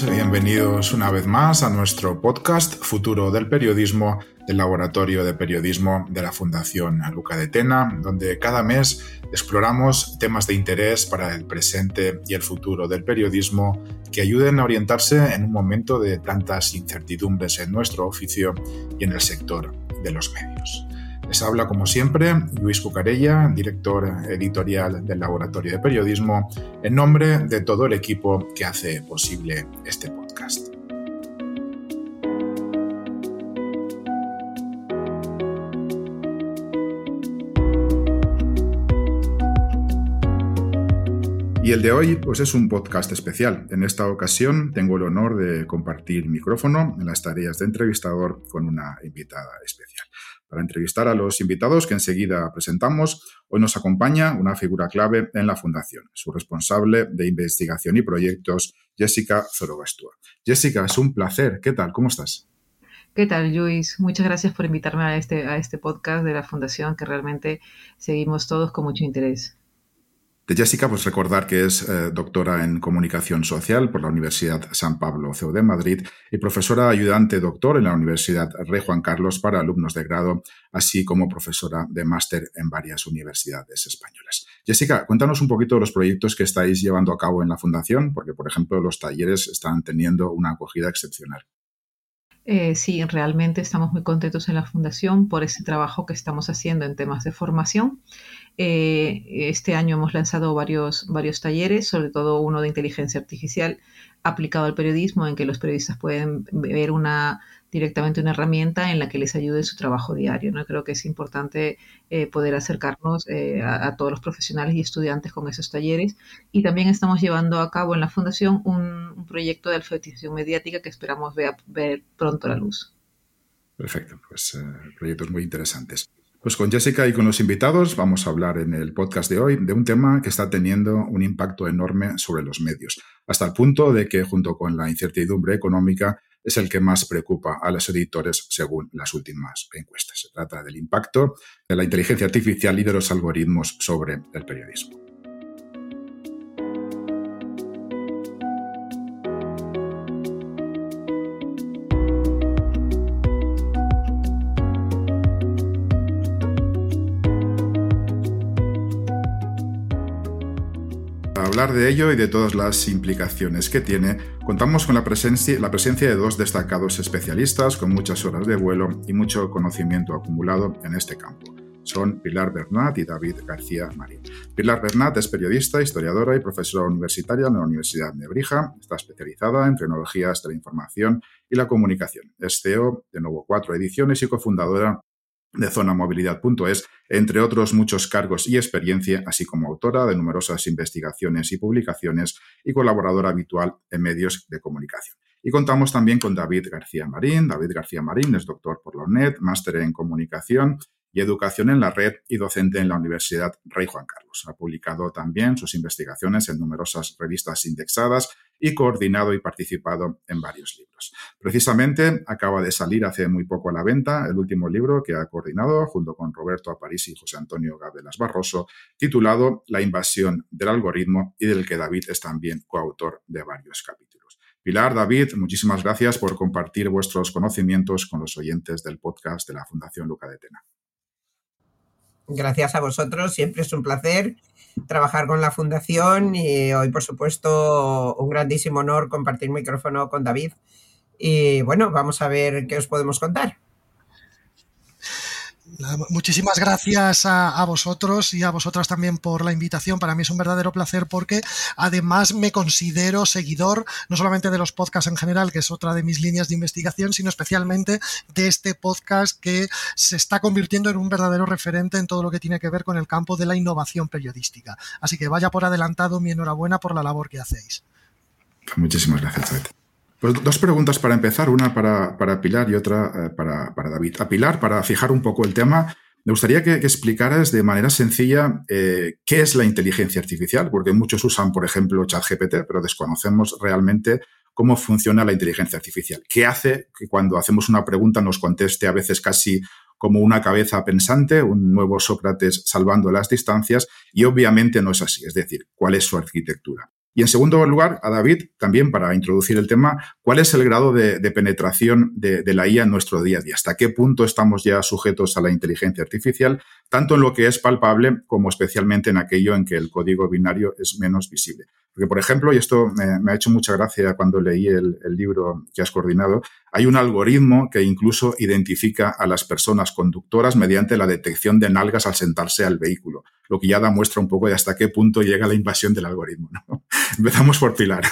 Bienvenidos una vez más a nuestro podcast Futuro del Periodismo del Laboratorio de Periodismo de la Fundación Luca de Tena, donde cada mes exploramos temas de interés para el presente y el futuro del periodismo que ayuden a orientarse en un momento de tantas incertidumbres en nuestro oficio y en el sector de los medios. Les habla, como siempre, Luis Cucarella, director editorial del Laboratorio de Periodismo, en nombre de todo el equipo que hace posible este podcast. Y el de hoy pues es un podcast especial. En esta ocasión tengo el honor de compartir micrófono en las tareas de entrevistador con una invitada especial. Para entrevistar a los invitados que enseguida presentamos, hoy nos acompaña una figura clave en la Fundación, su responsable de investigación y proyectos, Jessica Zorogastua. Jessica, es un placer. ¿Qué tal? ¿Cómo estás? ¿Qué tal, Luis? Muchas gracias por invitarme a este, a este podcast de la Fundación que realmente seguimos todos con mucho interés. Jessica, pues recordar que es eh, doctora en comunicación social por la Universidad San Pablo CEU de Madrid y profesora ayudante doctor en la Universidad Rey Juan Carlos para alumnos de grado, así como profesora de máster en varias universidades españolas. Jessica, cuéntanos un poquito de los proyectos que estáis llevando a cabo en la Fundación, porque, por ejemplo, los talleres están teniendo una acogida excepcional. Eh, sí, realmente estamos muy contentos en la Fundación por ese trabajo que estamos haciendo en temas de formación. Eh, este año hemos lanzado varios, varios talleres, sobre todo uno de inteligencia artificial aplicado al periodismo, en que los periodistas pueden ver una directamente una herramienta en la que les ayude en su trabajo diario. ¿no? Creo que es importante eh, poder acercarnos eh, a, todos los profesionales y estudiantes con esos talleres. Y también estamos llevando a cabo en la Fundación un, proyecto de alfabetización mediática que esperamos ver, ver pronto la luz. Perfecto, pues proyectos muy interesantes. Pues con Jessica y con los invitados vamos a hablar en el podcast de hoy de un tema que está teniendo un impacto enorme sobre los medios, hasta el punto de que junto con la incertidumbre económica es el que más preocupa a los editores según las últimas encuestas. Se trata del impacto de la inteligencia artificial y de los algoritmos sobre el periodismo. Hablar de ello y de todas las implicaciones que tiene, contamos con la presencia, la presencia de dos destacados especialistas con muchas horas de vuelo y mucho conocimiento acumulado en este campo. Son Pilar Bernat y David García Marín. Pilar Bernat es periodista, historiadora y profesora universitaria en la Universidad de Nebrija. Está especializada en tecnologías de la información y la comunicación. Es CEO de Nuevo Cuatro Ediciones y cofundadora de zonamovilidad.es, entre otros muchos cargos y experiencia, así como autora de numerosas investigaciones y publicaciones y colaboradora habitual en medios de comunicación. Y contamos también con David García Marín. David García Marín es doctor por la UNED, máster en comunicación y Educación en la Red y docente en la Universidad Rey Juan Carlos. Ha publicado también sus investigaciones en numerosas revistas indexadas y coordinado y participado en varios libros. Precisamente acaba de salir hace muy poco a la venta el último libro que ha coordinado junto con Roberto Aparici y José Antonio Gabelas Barroso, titulado La invasión del algoritmo y del que David es también coautor de varios capítulos. Pilar, David, muchísimas gracias por compartir vuestros conocimientos con los oyentes del podcast de la Fundación Luca de Tena. Gracias a vosotros, siempre es un placer trabajar con la Fundación y hoy, por supuesto, un grandísimo honor compartir micrófono con David. Y bueno, vamos a ver qué os podemos contar. Muchísimas gracias a, vosotros y a vosotras también por la invitación. Para mí es un verdadero placer porque además me considero seguidor no solamente de los podcasts en general, que es otra de mis líneas de investigación, sino especialmente de este podcast que se está convirtiendo en un verdadero referente en todo lo que tiene que ver con el campo de la innovación periodística. Así que vaya por adelantado mi enhorabuena por la labor que hacéis. Muchísimas gracias, Pues dos preguntas para empezar, una para, Pilar y otra eh, para, David. A Pilar, para fijar un poco el tema, me gustaría que, explicaras de manera sencilla eh, qué es la inteligencia artificial, porque muchos usan, por ejemplo, ChatGPT, pero desconocemos realmente cómo funciona la inteligencia artificial. ¿Qué hace que cuando hacemos una pregunta nos conteste a veces casi como una cabeza pensante, un nuevo Sócrates salvando las distancias? Y obviamente no es así, es decir, ¿cuál es su arquitectura? Y en segundo lugar, a David, también para introducir el tema, ¿cuál es el grado de, penetración de, la IA en nuestro día a día? ¿Hasta qué punto estamos ya sujetos a la inteligencia artificial, tanto en lo que es palpable como especialmente en aquello en que el código binario es menos visible? Porque, por ejemplo, y esto me, ha hecho mucha gracia cuando leí el, libro que has coordinado, hay un algoritmo que incluso identifica a las personas conductoras mediante la detección de nalgas al sentarse al vehículo, lo que ya da muestra un poco de hasta qué punto llega la invasión del algoritmo. Empezamos por Pilar.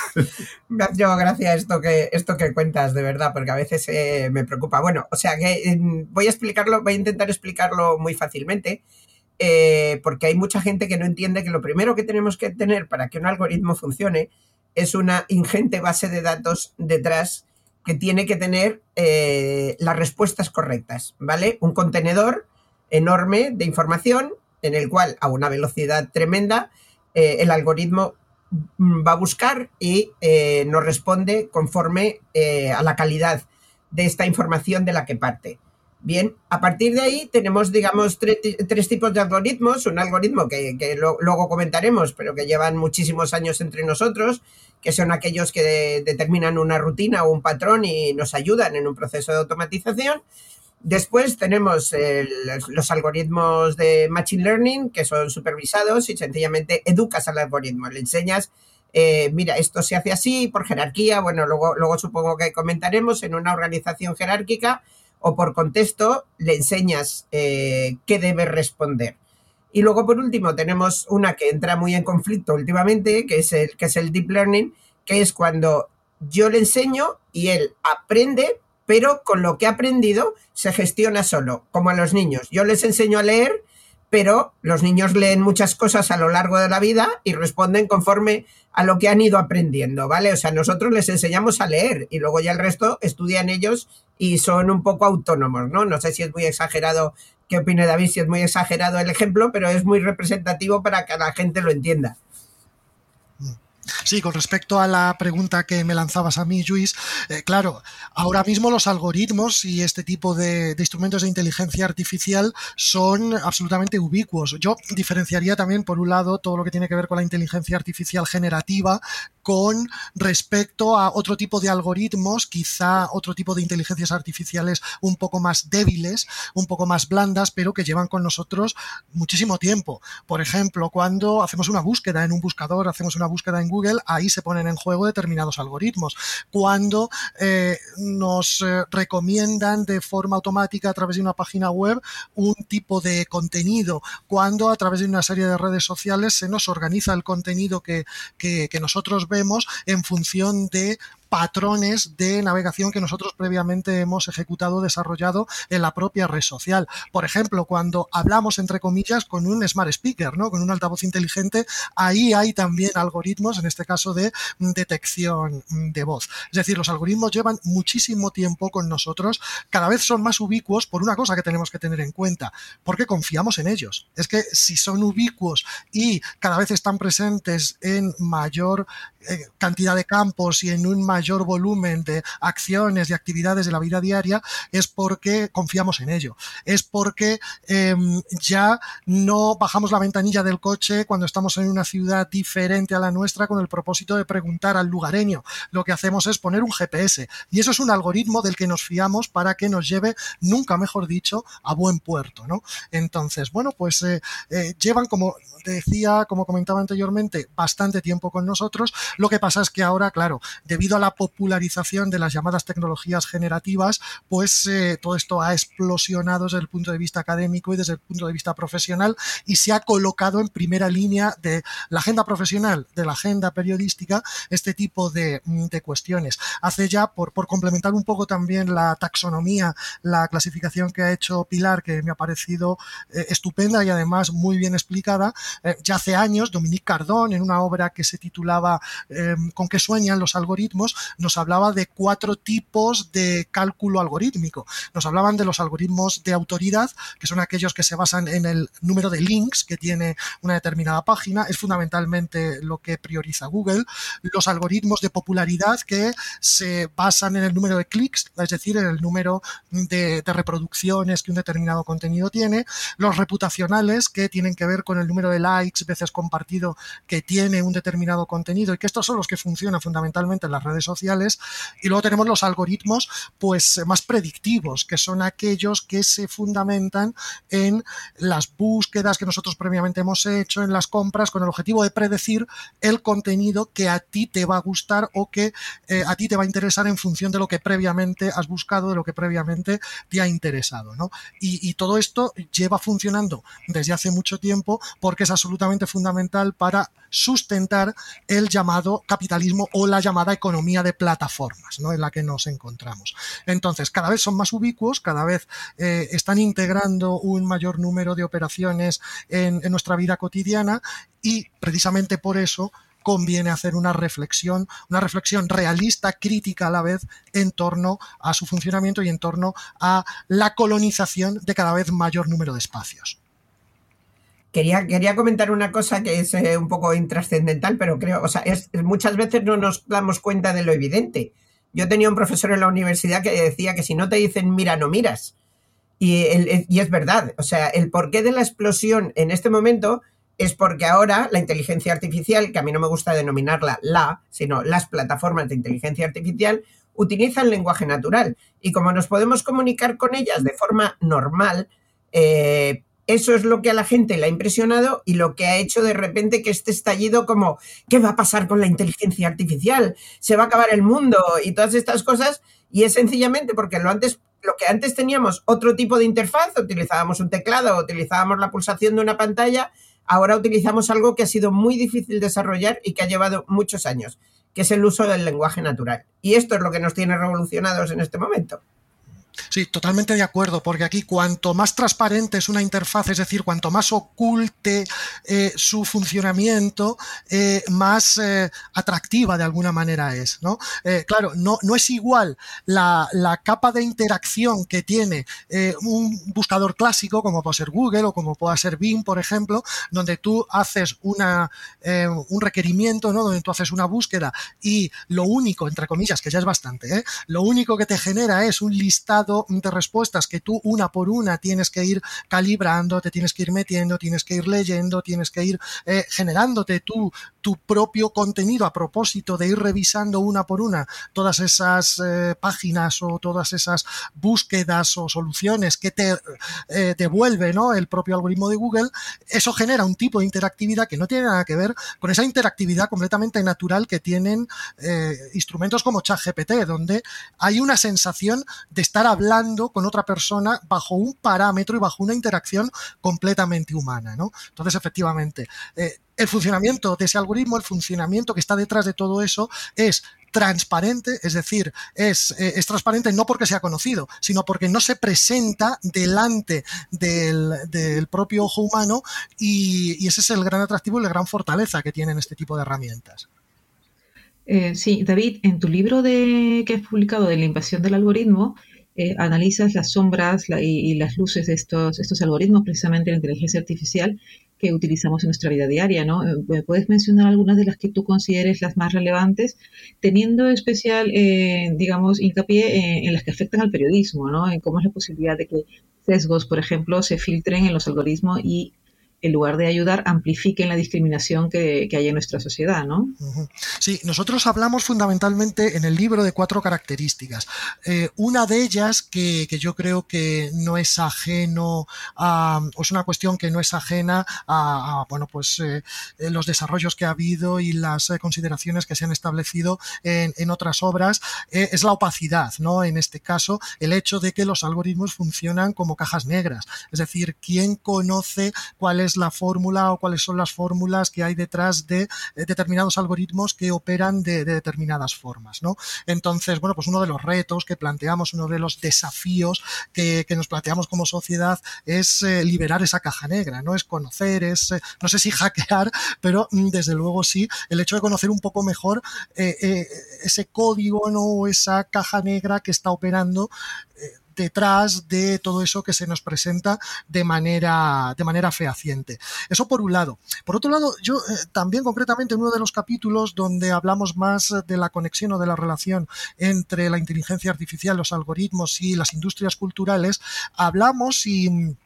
Yo, gracias esto que, esto que cuentas, de verdad, porque a veces eh, me preocupa. Bueno, o sea que voy a explicarlo, voy a intentar explicarlo muy fácilmente. Eh, porque hay mucha gente que no entiende que lo primero que tenemos que tener para que un algoritmo funcione es una ingente base de datos detrás que tiene que tener eh, las respuestas correctas, ¿vale? Un contenedor enorme de información en el cual a una velocidad tremenda eh, el algoritmo va a buscar y nos responde conforme a la calidad de esta información de la que parte. Bien, a partir de ahí tenemos, digamos, tres tipos de algoritmos. Un algoritmo que, luego comentaremos, pero que llevan muchísimos años entre nosotros, que son aquellos que determinan una rutina o un patrón y nos ayudan en un proceso de automatización. Después tenemos los algoritmos de Machine Learning, que son supervisados y sencillamente educas al algoritmo, le enseñas eh, mira, esto se hace así por jerarquía, bueno, luego, luego supongo que comentaremos en una organización jerárquica o por contexto le enseñas eh, qué debe responder. Y luego, por último, tenemos una que entra muy en conflicto últimamente, que es el, que es el deep learning, que es cuando yo le enseño y él aprende, pero con lo que ha aprendido se gestiona solo, como a los niños. Yo les enseño a leer, pero los niños leen muchas cosas a lo largo de la vida y responden conforme a lo que han ido aprendiendo, ¿vale? O sea, nosotros les enseñamos a leer y luego ya el resto estudian ellos y son un poco autónomos, ¿no? No sé si es muy exagerado, qué opina David, si es muy exagerado el ejemplo, pero es muy representativo para que la gente lo entienda. Sí, con respecto a la pregunta que me lanzabas a mí, Luis, eh, claro, ahora mismo los algoritmos y este tipo de, instrumentos de inteligencia artificial son absolutamente ubicuos. Yo diferenciaría también, por un lado, todo lo que tiene que ver con la inteligencia artificial generativa con respecto a otro tipo de algoritmos, quizá otro tipo de inteligencias artificiales un poco más débiles, un poco más blandas, pero que llevan con nosotros muchísimo tiempo. Por ejemplo, cuando hacemos una búsqueda en un buscador, hacemos una búsqueda en Google, ahí se ponen en juego determinados algoritmos. Cuando eh, nos eh, recomiendan de forma automática a través de una página web un tipo de contenido, cuando a través de una serie de redes sociales se nos organiza el contenido que, que nosotros vemos en función de patrones de navegación que nosotros previamente hemos ejecutado, desarrollado en la propia red social. Por ejemplo, cuando hablamos, entre comillas, con un smart speaker, ¿no? Con un altavoz inteligente, ahí hay también algoritmos, en este caso de detección de voz. Es decir, los algoritmos llevan muchísimo tiempo con nosotros, cada vez son más ubicuos por una cosa que tenemos que tener en cuenta, porque confiamos en ellos. Es que si son ubicuos y cada vez están presentes en mayor eh, cantidad de campos y en un mayor volumen de acciones y actividades de la vida diaria es porque confiamos en ello. Es porque em, ya no bajamos la ventanilla del coche cuando estamos en una ciudad diferente a la nuestra con el propósito de preguntar al lugareño. Lo que hacemos es poner un GPS y eso es un algoritmo del que nos fiamos para que nos lleve, nunca mejor dicho, a buen puerto. ¿no? Entonces, bueno, pues eh, eh, llevan como decía, como comentaba anteriormente, bastante tiempo con nosotros. Lo que pasa es que ahora, claro, debido a la popularización de las llamadas tecnologías generativas, pues eh, todo esto ha explosionado desde el punto de vista académico y desde el punto de vista profesional y se ha colocado en primera línea de la agenda profesional, de la agenda periodística, este tipo de, mm, cuestiones. Hace ya, por, por complementar un poco también la taxonomía, la clasificación que ha hecho Pilar, que me ha parecido eh, estupenda y además muy bien explicada, eh, ya hace años, Dominique Cardón, en una obra que se titulaba em, ¿Con qué sueñan los algoritmos?, nos hablaba de cuatro tipos de cálculo algorítmico. Nos hablaban de los algoritmos de autoridad, que son aquellos que se basan en el número de links que tiene una determinada página, es fundamentalmente lo que prioriza Google. Los algoritmos de popularidad que se basan en el número de clics, es decir, en el número de, reproducciones que un determinado contenido tiene. Los reputacionales que tienen que ver con el número de likes, veces compartido que tiene un determinado contenido y que estos son los que funcionan fundamentalmente en las redes Y luego tenemos los algoritmos pues más predictivos, que son aquellos que se fundamentan en las búsquedas que nosotros previamente hemos hecho, en las compras, con el objetivo de predecir el contenido que a ti te va a gustar o que eh, a ti te va a interesar en función de lo que previamente has buscado, de lo que previamente te ha interesado. ¿no? Y, y todo esto lleva funcionando desde hace mucho tiempo porque es absolutamente fundamental para sustentar el llamado capitalismo o la llamada economía de plataformas ¿no? en la que nos encontramos. Entonces, cada vez son más ubicuos, cada vez eh, están integrando un mayor número de operaciones en, en nuestra vida cotidiana y precisamente por eso conviene hacer una reflexión, una reflexión realista, crítica a la vez, en torno a su funcionamiento y en torno a la colonización de cada vez mayor número de espacios. Quería, quería comentar una cosa que es eh, un poco intrascendental, pero creo, o sea, es, muchas veces no nos damos cuenta de lo evidente. Yo tenía un profesor en la universidad que decía que si no te dicen mira, no miras. Y, el, y es verdad, o sea, el porqué de la explosión en este momento es porque ahora la inteligencia artificial, que a mí no me gusta denominarla la, sino las plataformas de inteligencia artificial, utilizan lenguaje natural. Y como nos podemos comunicar con ellas de forma normal, eh, eso es lo que a la gente le ha impresionado y lo que ha hecho de repente que este estallido como, ¿qué va a pasar con la inteligencia artificial? ¿Se va a acabar el mundo? Y todas estas cosas. Y es sencillamente porque lo, antes, lo que antes teníamos otro tipo de interfaz, utilizábamos un teclado, utilizábamos la pulsación de una pantalla, ahora utilizamos algo que ha sido muy difícil desarrollar y que ha llevado muchos años, que es el uso del lenguaje natural. Y esto es lo que nos tiene revolucionados en este momento. Sí, totalmente de acuerdo, porque aquí cuanto más transparente es una interfaz, es decir, cuanto más oculte eh, su funcionamiento, eh, más eh, atractiva de alguna manera es, ¿no? Claro, no, no es igual la, la, capa de interacción que tiene un buscador clásico, como puede ser Google o como pueda ser Bing, por ejemplo, donde tú haces una, un requerimiento, ¿no? Donde tú haces una búsqueda y lo único, entre comillas, que ya es bastante, lo único que te genera es un listado de respuestas que tú una por una tienes que ir calibrando, te tienes que ir metiendo, tienes que ir leyendo, tienes que ir eh, generándote tú tu propio contenido a propósito de ir revisando una por una todas esas eh, páginas o todas esas búsquedas o soluciones que te eh, devuelve ¿no? el propio algoritmo de Google, eso genera un tipo de interactividad que no tiene nada que ver con esa interactividad completamente natural que tienen eh, instrumentos como ChatGPT, donde hay una sensación de estar hablando con otra persona bajo un parámetro y bajo una interacción completamente humana. ¿no? Entonces, efectivamente, eh, el funcionamiento de ese algoritmo, el funcionamiento que está detrás de todo eso es transparente, es decir, es, eh, es, transparente no porque sea conocido, sino porque no se presenta delante del, propio ojo humano y, y, ese es el gran atractivo y la gran fortaleza que tienen este tipo de herramientas. Eh, sí, David, en tu libro de, que has publicado de la invasión del algoritmo, eh, analizas las sombras y, las luces de estos, estos algoritmos, precisamente la inteligencia artificial, que utilizamos en nuestra vida diaria, ¿no? Eh, ¿Puedes mencionar algunas de las que tú consideres las más relevantes, teniendo especial, eh, digamos, hincapié en, en, las que afectan al periodismo, ¿no? En cómo es la posibilidad de que sesgos, por ejemplo, se filtren en los algoritmos y en lugar de ayudar, amplifiquen la discriminación que, hay en nuestra sociedad, ¿no? Sí, nosotros hablamos fundamentalmente en el libro de cuatro características. Eh, una de ellas que, yo creo que no es ajeno o es una cuestión que no es ajena a, bueno, pues eh, los desarrollos que ha habido y las eh, consideraciones que se han establecido en, otras obras, es la opacidad, ¿no? En este caso, el hecho de que los algoritmos funcionan como cajas negras. Es decir, ¿quién conoce cuál es la fórmula o cuáles son las fórmulas que hay detrás de eh, determinados algoritmos que operan de, determinadas formas, ¿no? Entonces, bueno, pues uno de los retos que planteamos, uno de los desafíos que, nos planteamos como sociedad es eh, liberar esa caja negra, ¿no? Es conocer, es, eh, no sé si hackear, pero mm, desde luego sí, el hecho de conocer un poco mejor ese código, ¿no? esa caja negra que está operando detrás de todo eso que se nos presenta de manera, de manera fehaciente. Eso por un lado. Por otro lado, yo eh, también concretamente en uno de los capítulos donde hablamos más de la conexión o de la relación entre la inteligencia artificial, los algoritmos y las industrias culturales, hablamos y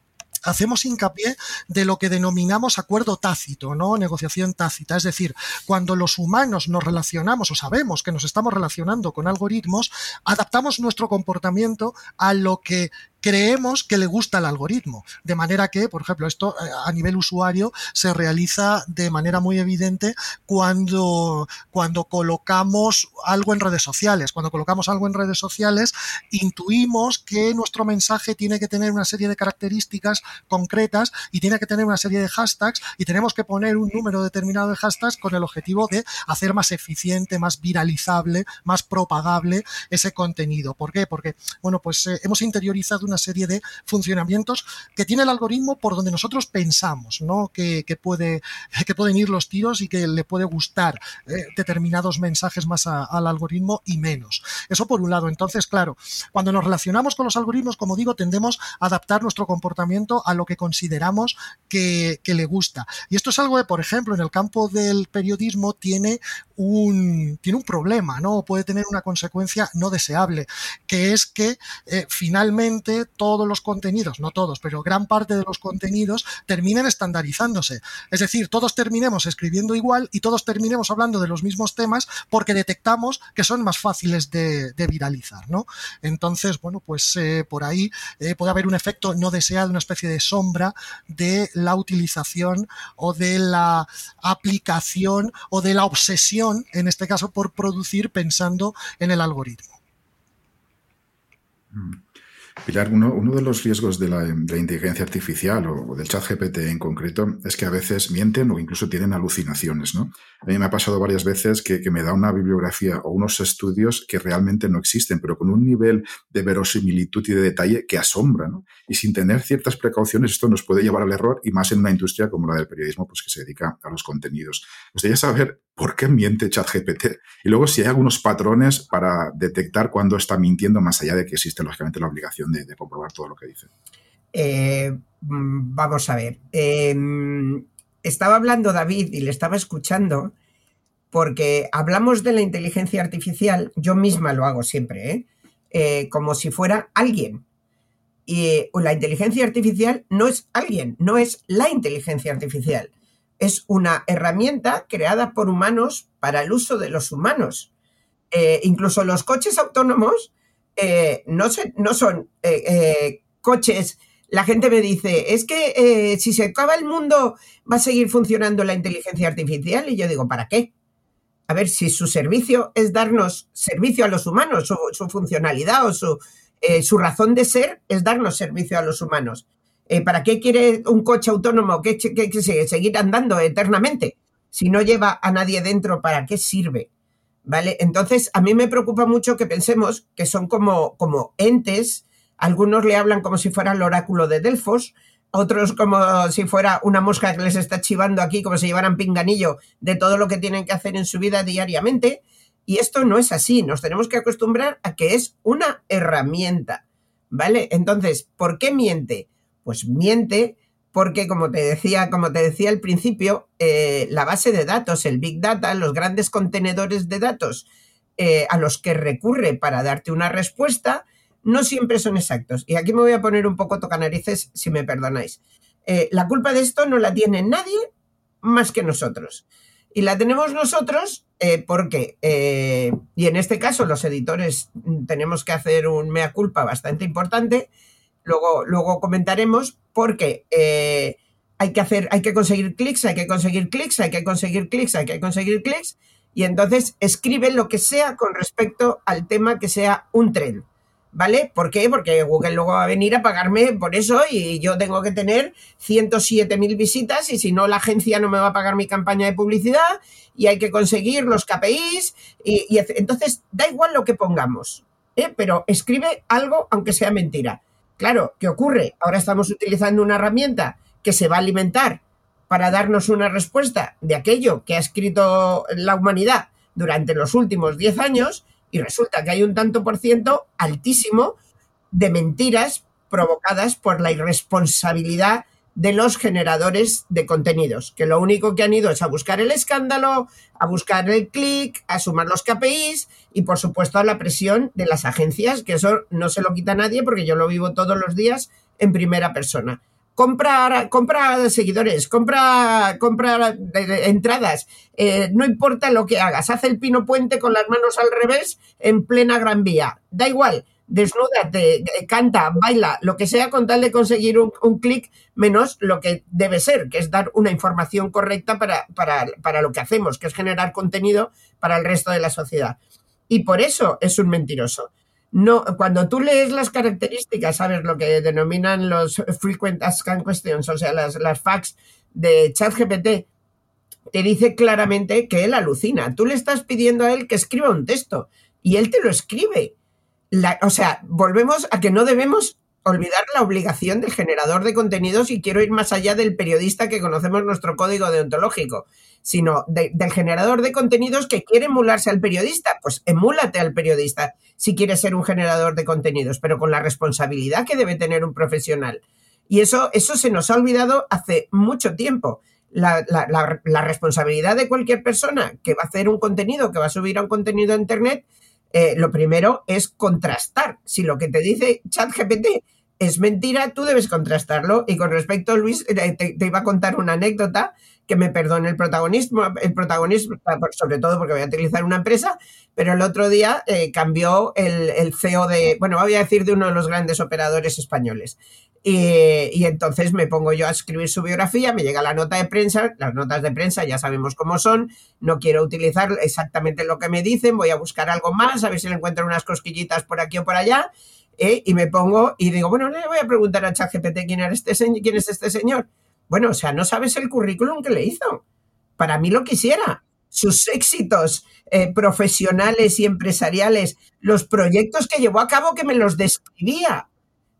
hacemos hincapié de lo que denominamos acuerdo tácito, ¿no? Negociación tácita. Es decir, cuando los humanos nos relacionamos o sabemos que nos estamos relacionando con algoritmos, adaptamos nuestro comportamiento a lo que creemos que le gusta el algoritmo. De manera que, por ejemplo, esto eh, a nivel usuario se realiza de manera muy evidente cuando, cuando colocamos algo en redes sociales. Cuando colocamos algo en redes sociales, intuimos que nuestro mensaje tiene que tener una serie de características concretas y tiene que tener una serie de hashtags y tenemos que poner un número determinado de hashtags con el objetivo de hacer más eficiente, más viralizable, más propagable ese contenido. ¿Por qué? Porque, bueno, pues eh, hemos interiorizado una serie de funcionamientos que tiene el algoritmo por donde nosotros pensamos, ¿no? Que, puede, que pueden ir los tiros y que le puede gustar eh, determinados mensajes más al algoritmo y menos. Eso por un lado. Entonces, claro, cuando nos relacionamos con los algoritmos, como digo, tendemos a adaptar nuestro comportamiento a lo que consideramos que, que le gusta. Y esto es algo que, por ejemplo, en el campo del periodismo tiene un, tiene un problema, ¿no? Puede tener una consecuencia no deseable, que es que eh, finalmente todos los contenidos, no todos, pero gran parte de los contenidos terminen estandarizándose. Es decir, todos terminemos escribiendo igual y todos terminemos hablando de los mismos temas porque detectamos que son más fáciles de, viralizar, ¿no? Entonces, bueno, pues eh, por ahí eh, puede haber un efecto no deseado, una especie de sombra de la utilización o de la aplicación o de la obsesión en este caso por producir pensando en el algoritmo. Mm. Pilar, uno, de los riesgos de la, inteligencia artificial o, del chat GPT en concreto es que a veces mienten o incluso tienen alucinaciones. ¿no? A mí me ha pasado varias veces que, me da una bibliografía o unos estudios que realmente no existen, pero con un nivel de verosimilitud y de detalle que asombra. Y sin tener ciertas precauciones, esto nos puede llevar al error y más en una industria como la del periodismo, pues que se dedica a los contenidos. Me gustaría saber por qué miente ChatGPT y luego si hay algunos patrones para detectar cuándo está mintiendo, más allá de que existe lógicamente la obligación de, comprobar todo lo que dice. Eh, mm, vamos a ver. Em, estaba hablando David y le estaba escuchando porque hablamos de la inteligencia artificial, yo misma lo hago siempre, ¿eh? Eh, como si fuera alguien. Y la inteligencia artificial no es alguien, no es la inteligencia artificial. Es una herramienta creada por humanos para el uso de los humanos. Eh, incluso los coches autónomos no, no, son coches la gente me dice, es que eh, si se acaba el mundo va a seguir funcionando la inteligencia artificial y yo digo, ¿para qué? A ver, si su servicio es darnos servicio a los humanos, su, funcionalidad o su, eh, su, razón de ser es darnos servicio a los humanos. Eh, ¿Para qué quiere un coche autónomo que, que, que, seguir andando eternamente? Si no lleva a nadie dentro, ¿para qué sirve? ¿Vale? Entonces, a mí me preocupa mucho que pensemos que son como, como entes algunos le hablan como si fuera el oráculo de Delfos, otros como si fuera una mosca que les está chivando aquí, como si llevaran pinganillo de todo lo que tienen que hacer en su vida diariamente. Y esto no es así, nos tenemos que acostumbrar a que es una herramienta, ¿vale? Entonces, ¿por qué miente? Pues miente porque, como te decía, como te decía al principio, eh, la base de datos, el Big Data, los grandes contenedores de datos eh, a los que recurre para darte una respuesta, no siempre son exactos. Y aquí me voy a poner un poco tocanarices, si me perdonáis. Eh, la culpa de esto no la tiene nadie más que nosotros. Y la tenemos nosotros porque, y en este caso los editores tenemos que hacer un mea culpa bastante importante, luego, luego comentaremos, porque hay que hacer, hay que conseguir clics, hay que conseguir clics, hay que conseguir clics, hay que conseguir clics, y entonces escribe lo que sea con respecto al tema que sea un tren. ¿vale? ¿Por qué? Porque Google luego va a venir a pagarme por eso y yo tengo que tener 107.000 visitas y si no la agencia no me va a pagar mi campaña de publicidad y hay que conseguir los KPIs y, entonces da igual lo que pongamos, ¿eh? pero escribe algo aunque sea mentira. Claro, ¿qué ocurre? Ahora estamos utilizando una herramienta que se va a alimentar para darnos una respuesta de aquello que ha escrito la humanidad durante los últimos 10 años y resulta que hay un tanto por ciento altísimo de mentiras provocadas por la irresponsabilidad de los generadores de contenidos, que lo único que han ido es a buscar el escándalo, a buscar el clic, a sumar los KPIs y por supuesto a la presión de las agencias, que eso no se lo quita nadie porque yo lo vivo todos los días en primera persona. Compra, compra seguidores, compra, compra entradas, eh, no importa lo que hagas, haz el pino puente con las manos al revés en plena gran vía, da igual, desnúdate, eh, canta, baila, lo que sea con tal de conseguir un, clic menos lo que debe ser, que es dar una información correcta para, para, para lo que hacemos, que es generar contenido para el resto de la sociedad. Y por eso es un mentiroso no, cuando tú lees las características, sabes lo que denominan los frequent asked questions, o sea, las, las facts de ChatGPT, te dice claramente que él alucina. Tú le estás pidiendo a él que escriba un texto y él te lo escribe. O sea, volvemos a que no debemos olvidar la obligación del generador de contenidos y quiero ir más allá del periodista que conocemos nuestro código deontológico, sino del generador de contenidos que quiere emularse al periodista. Pues emúlate al periodista si quieres ser un generador de contenidos, pero con la responsabilidad que debe tener un profesional. Y eso, eso se nos ha olvidado hace mucho tiempo. La, responsabilidad de cualquier persona que va a hacer un contenido, que va a subir a un contenido a Internet, eh, lo primero es contrastar si lo que te dice ChatGPT es mentira, tú debes contrastarlo. Y con respecto Luis, eh, te, iba a contar una anécdota que me perdone el protagonismo, el protagonismo, sobre todo porque voy a utilizar una empresa, pero el otro día eh, cambió el, CEO de, bueno, voy a decir de uno de los grandes operadores españoles. Y, entonces me pongo yo a escribir su biografía, me llega la nota de prensa, las notas de prensa ya sabemos cómo son, no quiero utilizar exactamente lo que me dicen, voy a buscar algo más, a ver si le encuentro unas cosquillitas por aquí o por allá, ¿eh? y me pongo y digo, bueno, le voy a preguntar a ChatGPT quién, este quién es este señor. Bueno, o sea, no sabes el currículum que le hizo. Para mí lo quisiera. Sus éxitos eh, profesionales y empresariales, los proyectos que llevó a cabo que me los describía.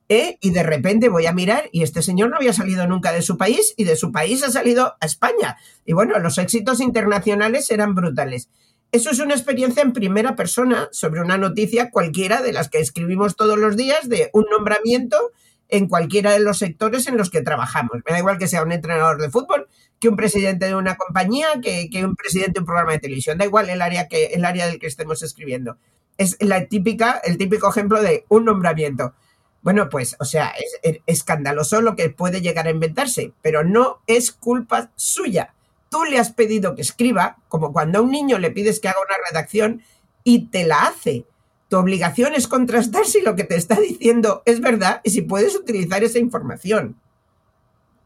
¿Eh? Y de repente voy a mirar y este señor no había salido nunca de su país y de su país ha salido a España. Y bueno, los éxitos internacionales eran brutales. Eso es una experiencia en primera persona sobre una noticia cualquiera de las que escribimos todos los días de un nombramiento en cualquiera de los sectores en los que trabajamos. Me da igual que sea un entrenador de fútbol, que un presidente de una compañía, que, un presidente de un programa de televisión. Da igual el área, que, el área del que estemos escribiendo. Es la típica, el típico ejemplo de un nombramiento. Bueno, pues, o sea, es escandaloso lo que puede llegar a inventarse, pero no es culpa suya tú le has pedido que escriba, como cuando a un niño le pides que haga una redacción y te la hace. Tu obligación es contrastar si lo que te está diciendo es verdad y si puedes utilizar esa información.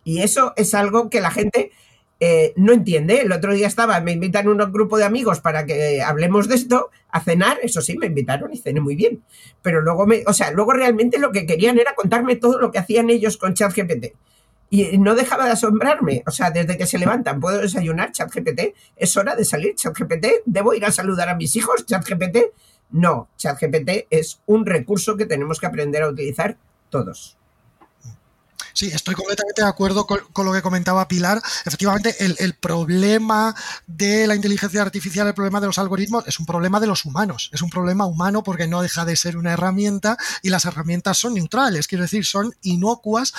Y eso es algo que la gente eh, no entiende. El otro día estaba, me invitan un grupo de amigos para que hablemos de esto, a cenar, eso sí, me invitaron y cené muy bien. Pero luego me, o sea, luego realmente lo que querían era contarme todo lo que hacían ellos con ChatGPT. Y no dejaba de asombrarme. O sea, desde que se levantan, puedo desayunar, ChatGPT, es hora de salir, ChatGPT, debo ir a saludar a mis hijos, ChatGPT. No, ChatGPT es un recurso que tenemos que aprender a utilizar todos. Sí, estoy completamente de acuerdo con, lo que comentaba Pilar. Efectivamente, el, el, problema de la inteligencia artificial, el problema de los algoritmos, es un problema de los humanos. Es un problema humano porque no deja de ser una herramienta y las herramientas son neutrales, quiero decir, son inocuas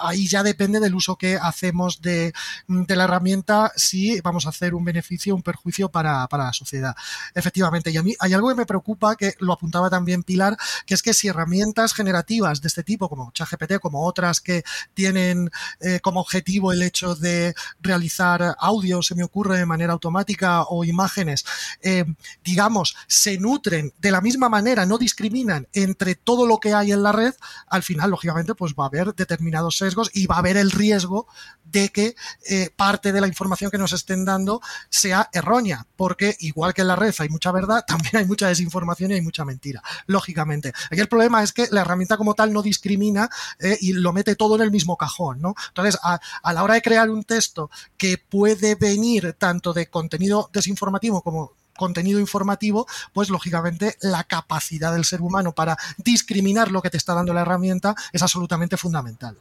ahí ya depende del uso que hacemos de, la herramienta, si vamos a hacer un beneficio un perjuicio para, la sociedad. Efectivamente, y a mí hay algo que me preocupa, que lo apuntaba también Pilar, que es que si herramientas generativas de este tipo, como ChatGPT, como otras que tienen eh, como objetivo el hecho de realizar audio, se me ocurre de manera automática, o imágenes, eh, digamos, se nutren de la misma manera, no discriminan entre todo lo que hay en la red, al final, lógicamente, pues va a haber determinados y va a haber el riesgo de que eh, parte de la información que nos estén dando sea errónea, porque igual que en la red hay mucha verdad, también hay mucha desinformación y hay mucha mentira, lógicamente. Aquí el problema es que la herramienta como tal no discrimina eh, y lo mete todo en el mismo cajón, ¿no? Entonces, a la hora de crear un texto que puede venir tanto de contenido desinformativo como contenido informativo, pues lógicamente la capacidad del ser humano para discriminar lo que te está dando la herramienta es absolutamente fundamental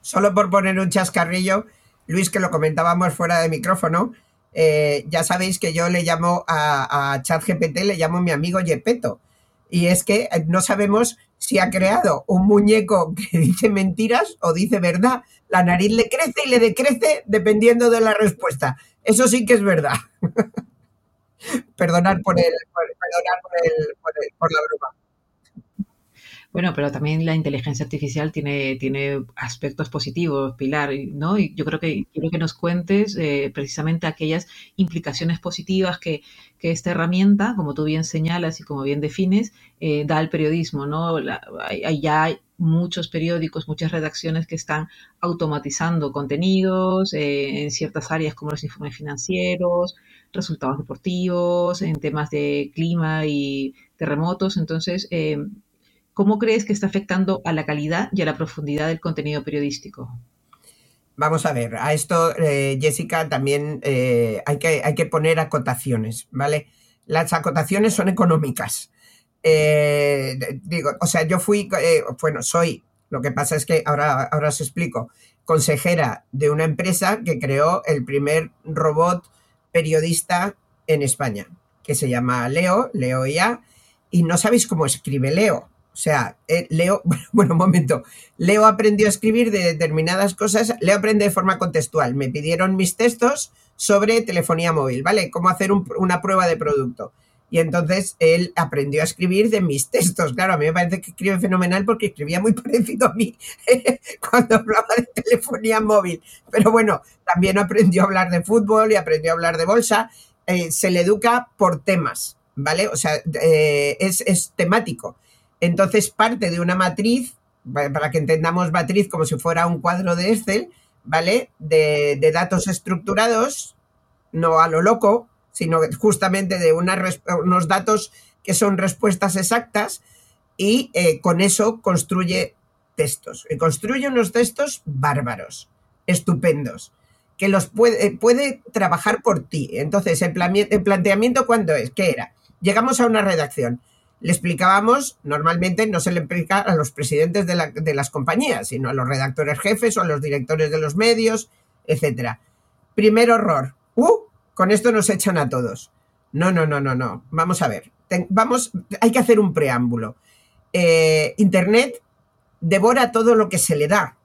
solo por poner un chascarrillo, Luis, que lo comentábamos fuera de micrófono, eh, ya sabéis que yo le llamo a, a ChatGPT, le llamo mi amigo Yepeto. Y es que eh, no sabemos si ha creado un muñeco que dice mentiras o dice verdad. La nariz le crece y le decrece dependiendo de la respuesta. Eso sí que es verdad. perdonad por, el, por, por, por la broma. Bueno, pero también la inteligencia artificial tiene, tiene aspectos positivos, Pilar, ¿no? Y yo creo que quiero que nos cuentes eh, precisamente aquellas implicaciones positivas que, que, esta herramienta, como tú bien señalas y como bien defines, eh, da al periodismo, ¿no? hay, ya hay muchos periódicos, muchas redacciones que están automatizando contenidos eh, en ciertas áreas como los informes financieros, resultados deportivos, en temas de clima y terremotos. Entonces, ¿Cómo crees que está afectando a la calidad y a la profundidad del contenido periodístico? Vamos a ver, a esto, eh, Jessica, también eh, hay, que, hay que poner acotaciones, ¿vale? Las acotaciones son económicas. Eh, digo, o sea, yo fui, bueno, soy, lo que pasa es que ahora, ahora os explico, consejera de una empresa que creó el primer robot periodista en España, que se llama Leo, Leo ya, y no sabéis cómo escribe Leo. O sea, eh, Leo, bueno, un momento, Leo aprendió a escribir de determinadas cosas, Leo aprende de forma contextual. Me pidieron mis textos sobre telefonía móvil, ¿vale? Cómo hacer una prueba de producto. Y entonces él aprendió a escribir de mis textos. Claro, a mí me parece que escribe fenomenal porque escribía muy parecido a mí cuando hablaba de telefonía móvil. Pero bueno, también aprendió a hablar de fútbol y aprendió a hablar de bolsa. Eh, se le educa por temas, ¿vale? O sea, eh, es, es temático. Entonces parte de una matriz, para que entendamos matriz como si fuera un cuadro de Excel, ¿vale? De, datos estructurados, no a lo loco, sino justamente de unos datos que son respuestas exactas y eh, con eso construye textos. Y construye unos textos bárbaros, estupendos, que los puede, puede trabajar por ti. Entonces, el, el planteamiento, ¿cuándo es? ¿Qué era? Llegamos a una redacción le explicábamos, normalmente no se le explica a los presidentes de, las compañías, sino a los redactores jefes o a los directores de los medios, etc. Primer horror. ¡Uh! Con esto nos echan a todos. No, no, no, no, no. Vamos a ver. vamos, hay que hacer un preámbulo. Eh, Internet devora todo lo que se le da.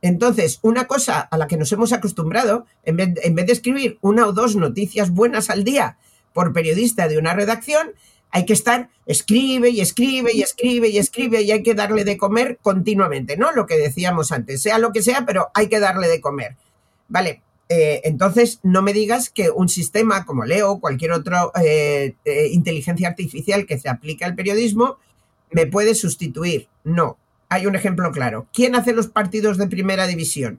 Entonces, una cosa a la que nos hemos acostumbrado, en vez de escribir una o dos noticias buenas al día por periodista de una redacción, hay que estar, escribe y escribe y escribe y escribe y hay que darle de comer continuamente, ¿no? Lo que decíamos antes, sea lo que sea, pero hay que darle de comer. Vale, eh, entonces no me digas que un sistema como Leo o cualquier otra eh, eh, inteligencia artificial que se aplique al periodismo me puede sustituir. No, hay un ejemplo claro. ¿Quién hace los partidos de primera división?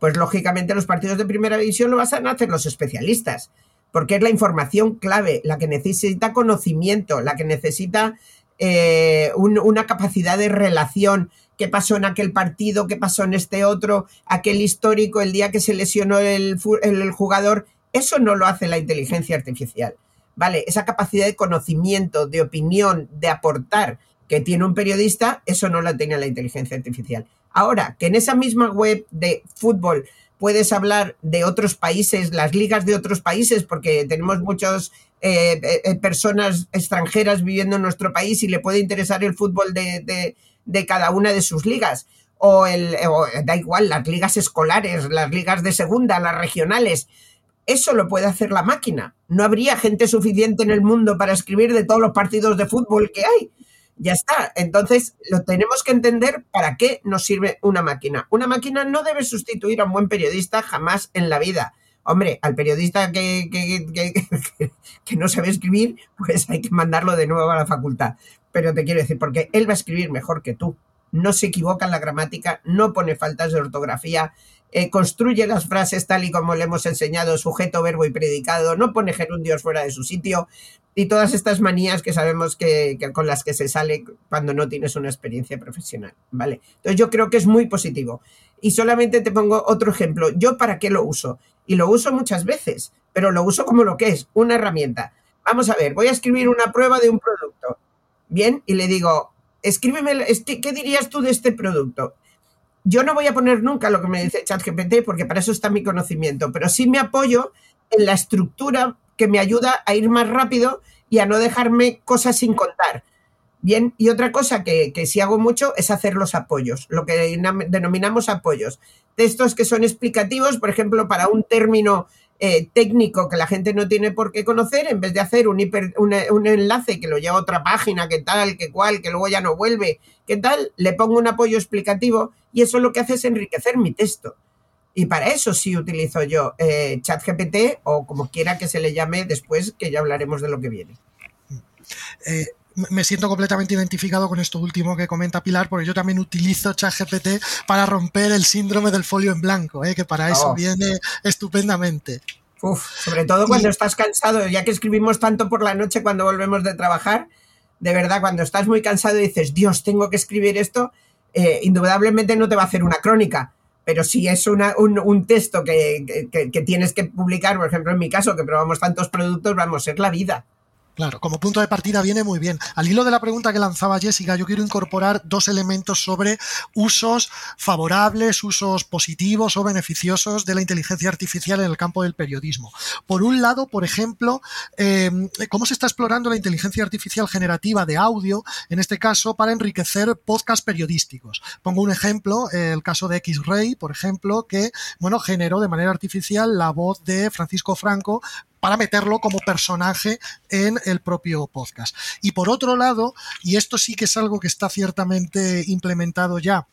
Pues lógicamente los partidos de primera división lo van a hacer los especialistas porque es la información clave, la que necesita conocimiento, la que necesita eh, una capacidad de relación, qué pasó en aquel partido, qué pasó en este otro, aquel histórico, el día que se lesionó el, el jugador, eso no lo hace la inteligencia artificial. ¿Vale? Esa capacidad de conocimiento, de opinión, de aportar que tiene un periodista, eso no lo tiene la inteligencia artificial. Ahora, que en esa misma web de fútbol puedes hablar de otros países, las ligas de otros países, porque tenemos muchas eh, eh, personas extranjeras viviendo en nuestro país y le puede interesar el fútbol de, cada una de sus ligas. O, el, da igual, las ligas escolares, las ligas de segunda, las regionales. Eso lo puede hacer la máquina. No habría gente suficiente en el mundo para escribir de todos los partidos de fútbol que hay ya está. Entonces, lo tenemos que entender para qué nos sirve una máquina. Una máquina no debe sustituir a un buen periodista jamás en la vida. Hombre, al periodista que, que, no sabe escribir, pues hay que mandarlo de nuevo a la facultad. Pero te quiero decir, porque él va a escribir mejor que tú. no se equivoca en la gramática, no pone faltas de ortografía, eh, construye las frases tal y como le hemos enseñado, sujeto, verbo y predicado, no pone gerundios fuera de su sitio y todas estas manías que sabemos que, con las que se sale cuando no tienes una experiencia profesional, ¿vale? Entonces yo creo que es muy positivo. Y solamente te pongo otro ejemplo. ¿Yo para qué lo uso? Y lo uso muchas veces, pero lo uso como lo que es, una herramienta. Vamos a ver, voy a escribir una prueba de un producto. Bien, y le digo, escríbeme, ¿qué dirías tú de este producto? Yo no voy a poner nunca lo que me dice ChatGPT porque para eso está mi conocimiento, pero sí me apoyo en la estructura que me ayuda a ir más rápido y a no dejarme cosas sin contar. Bien, y otra cosa que, que sí hago mucho es hacer los apoyos, lo que denominamos apoyos. Textos que son explicativos, por ejemplo, para un término eh, técnico que la gente no tiene por qué conocer, en vez de hacer un, un, enlace que lo lleva a otra página, que tal, que cual, que luego ya no vuelve, que tal, le pongo un apoyo explicativo y eso lo que hace es enriquecer mi texto. Y para eso sí utilizo yo eh, ChatGPT o como quiera que se le llame después, que ya hablaremos de lo que viene. Eh, me siento completamente identificado con esto último que comenta Pilar, porque yo también utilizo ChatGPT para romper el síndrome del folio en blanco, ¿eh? que para eso viene estupendamente. Uf, sobre todo cuando estás cansado, ya que escribimos tanto por la noche cuando volvemos de trabajar, de verdad, cuando estás muy cansado y dices, Dios, tengo que escribir esto, eh, indudablemente no te va a hacer una crónica, pero si es una, un, texto que, que, tienes que publicar, por ejemplo, en mi caso, que probamos tantos productos, vamos, a ser la vida. Claro, como punto de partida viene muy bien. Al hilo de la pregunta que lanzaba Jessica, yo quiero incorporar dos elementos sobre usos favorables, usos positivos o beneficiosos de la inteligencia artificial en el campo del periodismo. Por un lado, por ejemplo, em, cómo se está explorando la inteligencia artificial generativa de audio, en este caso, para enriquecer podcasts periodísticos. Pongo un ejemplo, el caso de X-Ray, por ejemplo, que bueno, generó de manera artificial la voz de Francisco Franco para meterlo como personaje en el propio podcast. Y por otro lado, y esto sí que es algo que está ciertamente implementado ya,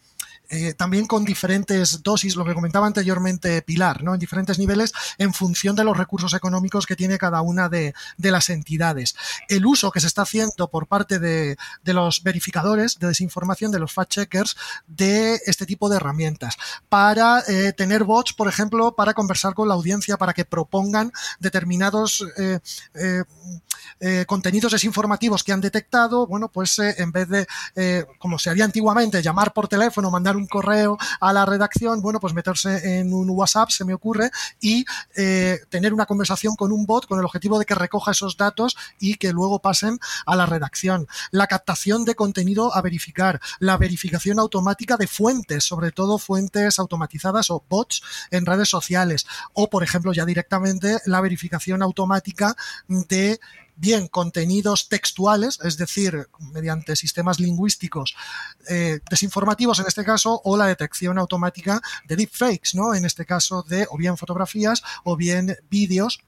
eh, también con diferentes dosis, lo que comentaba anteriormente Pilar, ¿no? En diferentes niveles en función de los recursos económicos que tiene cada una de, las entidades. El uso que se está haciendo por parte de, los verificadores de desinformación, de los fact-checkers, de este tipo de herramientas, para eh, tener bots, por ejemplo, para conversar con la audiencia, para que propongan determinados eh, contenidos desinformativos que han detectado, bueno, pues en vez de, como se haría antiguamente, llamar por teléfono, mandar un correo a la redacción, bueno, pues meterse en un WhatsApp, se me ocurre, y eh, tener una conversación con un bot con el objetivo de que recoja esos datos y que luego pasen a la redacción. La captación de contenido a verificar, la verificación automática de fuentes, sobre todo fuentes automatizadas o bots en redes sociales, o por ejemplo ya directamente la verificación automática de bien contenidos textuales, es decir, mediante sistemas lingüísticos eh, desinformativos en este caso, o la detección automática de deepfakes, ¿no? En este caso de o bien fotografías o bien vídeos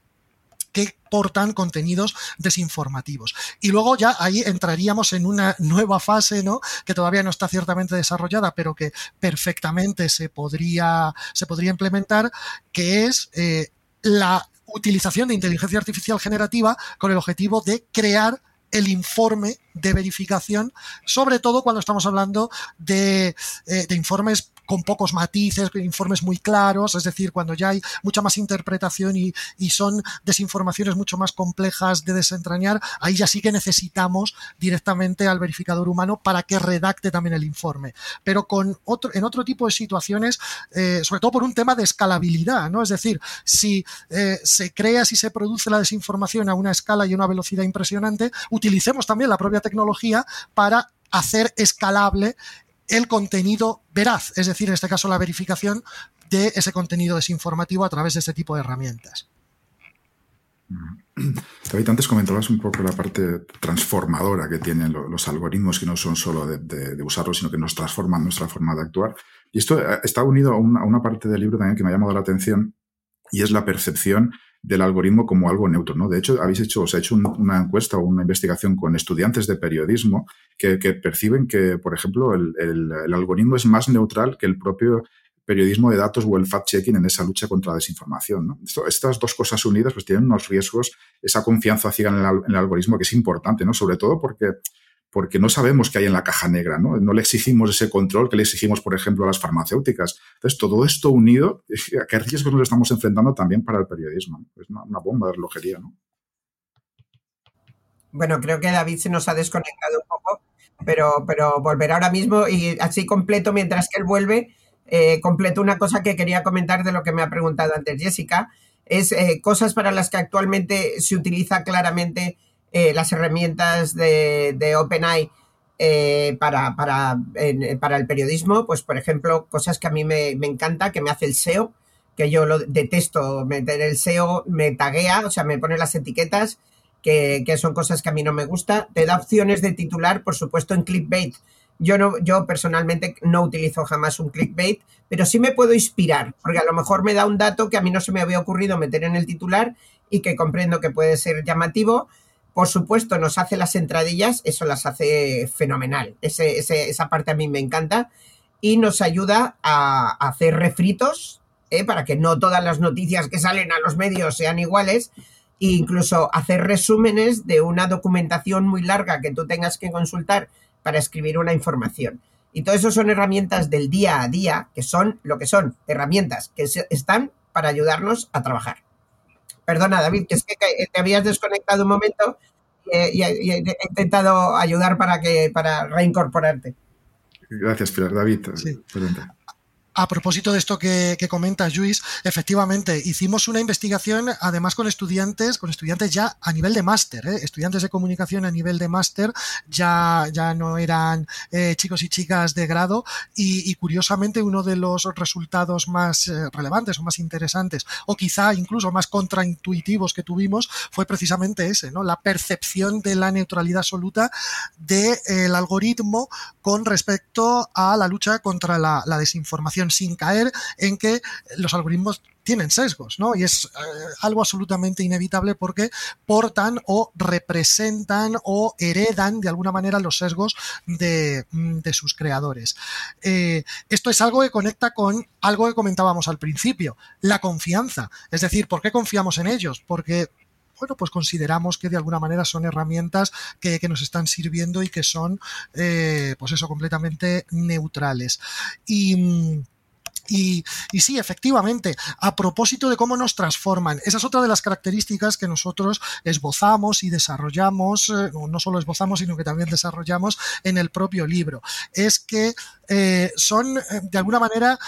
que portan contenidos desinformativos. Y luego ya ahí entraríamos en una nueva fase, ¿no? Que todavía no está ciertamente desarrollada, pero que perfectamente se podría, se podría implementar, que es eh, la utilización de inteligencia artificial generativa con el objetivo de crear el informe de verificación, sobre todo cuando estamos hablando de, eh, informes con pocos matices, informes muy claros, es decir, cuando ya hay mucha más interpretación y, son desinformaciones mucho más complejas de desentrañar, ahí ya sí que necesitamos directamente al verificador humano para que redacte también el informe. Pero con otro, en otro tipo de situaciones, eh, sobre todo por un tema de escalabilidad, ¿no? Es decir, si eh, se crea, si se produce la desinformación a una escala y una velocidad impresionante, utilicemos también la propia tecnología para hacer escalable el contenido veraz, es decir, en este caso la verificación de ese contenido desinformativo a través de este tipo de herramientas. David, antes comentabas un poco la parte transformadora que tienen los algoritmos, que no son solo de, usarlos, sino que nos transforman nuestra forma de actuar. Y esto eh, está unido a una, a una, parte del libro también que me ha llamado la atención, y es la percepción del algoritmo como algo neutro. ¿no? De hecho, habéis hecho, os ha hecho una encuesta o una investigación con estudiantes de periodismo que, perciben que, por ejemplo, el, algoritmo es más neutral que el propio periodismo de datos o el fact-checking en esa lucha contra la desinformación. estas dos cosas unidas pues tienen unos riesgos, esa confianza ciega en el, algoritmo que es importante, ¿no? sobre todo porque porque no sabemos qué hay en la caja negra, ¿no? No le exigimos ese control que le exigimos, por ejemplo, a las farmacéuticas. Entonces, todo esto unido, ¿a qué riesgos nos estamos enfrentando también para el periodismo? Es una, bomba de relojería, ¿no? Bueno, creo que David se nos ha desconectado un poco, pero, pero volverá ahora mismo y así completo mientras que él vuelve. Eh, completo una cosa que quería comentar de lo que me ha preguntado antes Jessica, es eh, cosas para las que actualmente se utiliza claramente eh, las herramientas de, de OpenAI para, para, para, el periodismo, pues por ejemplo, cosas que a mí me, me, encanta, que me hace el SEO, que yo lo detesto meter el SEO, me taguea, o sea, me pone las etiquetas que, son cosas que a mí no me gusta. Te da opciones de titular, por supuesto, en clickbait. Yo, no, yo personalmente no utilizo jamás un clickbait, pero sí me puedo inspirar, porque a lo mejor me da un dato que a mí no se me había ocurrido meter en el titular y que comprendo que puede ser llamativo. Por supuesto, nos hace las entradillas, eso las hace fenomenal. esa parte a mí me encanta y nos ayuda a, hacer refritos ¿eh? para que no todas las noticias que salen a los medios sean iguales, e incluso hacer resúmenes de una documentación muy larga que tú tengas que consultar para escribir una información. Y todo eso son herramientas del día a día, que son lo que son, herramientas que están para ayudarnos a trabajar. Perdona, David, que es que te habías desconectado un momento y, he intentado ayudar para, que, para reincorporarte. Gracias, Pilar. David, sí. A propósito de esto que, que comentas, Luis, efectivamente, hicimos una investigación además con estudiantes, con estudiantes ya a nivel de máster, ¿eh? estudiantes de comunicación a nivel de máster, ya, ya no eran eh, chicos y chicas de grado, y, curiosamente uno de los resultados más eh, relevantes o más interesantes, o quizá incluso más contraintuitivos que tuvimos, fue precisamente ese, ¿no? La percepción de la neutralidad absoluta del algoritmo con respecto a la lucha contra la desinformación sin caer en que los algoritmos tienen sesgos, ¿no? Y es eh, algo absolutamente inevitable porque portan o representan o heredan de alguna manera los sesgos de, mm, sus creadores. Eh, esto es algo que conecta con algo que comentábamos al principio, la confianza. Es decir, ¿por qué confiamos en ellos? Porque bueno, pues consideramos que de alguna manera son herramientas que, nos están sirviendo y que son, eh, pues eso, completamente neutrales. Y. Y, sí, efectivamente, a propósito de cómo nos transforman, esa es otra de las características que nosotros esbozamos y desarrollamos, eh, no solo esbozamos, sino que también desarrollamos en el propio libro. Es que eh, son, de alguna manera,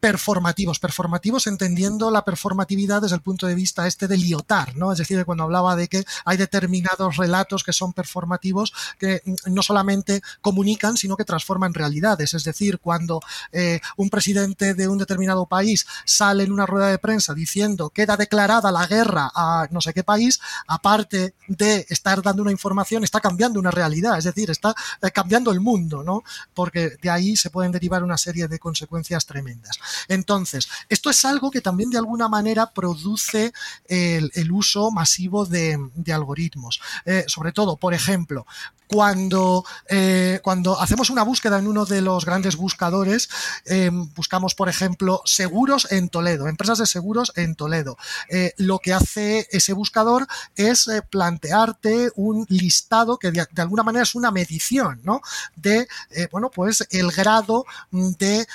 performativos, performativos entendiendo la performatividad desde el punto de vista este de Lyotard, ¿no? Es decir, cuando hablaba de que hay determinados relatos que son performativos que no solamente comunican, sino que transforman realidades. Es decir, cuando eh, un presidente de un determinado país sale en una rueda de prensa diciendo queda declarada la guerra a no sé qué país, aparte de estar dando una información, está cambiando una realidad, es decir, está eh, cambiando el mundo, ¿no? Porque de ahí se pueden derivar una serie de consecuencias tremendas. Entonces, esto es algo que también de alguna manera produce el, uso masivo de, algoritmos. Eh, sobre todo, por ejemplo, cuando, eh, cuando hacemos una búsqueda en uno de los grandes buscadores, eh, buscamos, por ejemplo, seguros en Toledo, empresas de seguros en Toledo. Eh, lo que hace ese buscador es plantearte un listado que de, alguna manera es una medición, ¿no? De, bueno, pues el grado de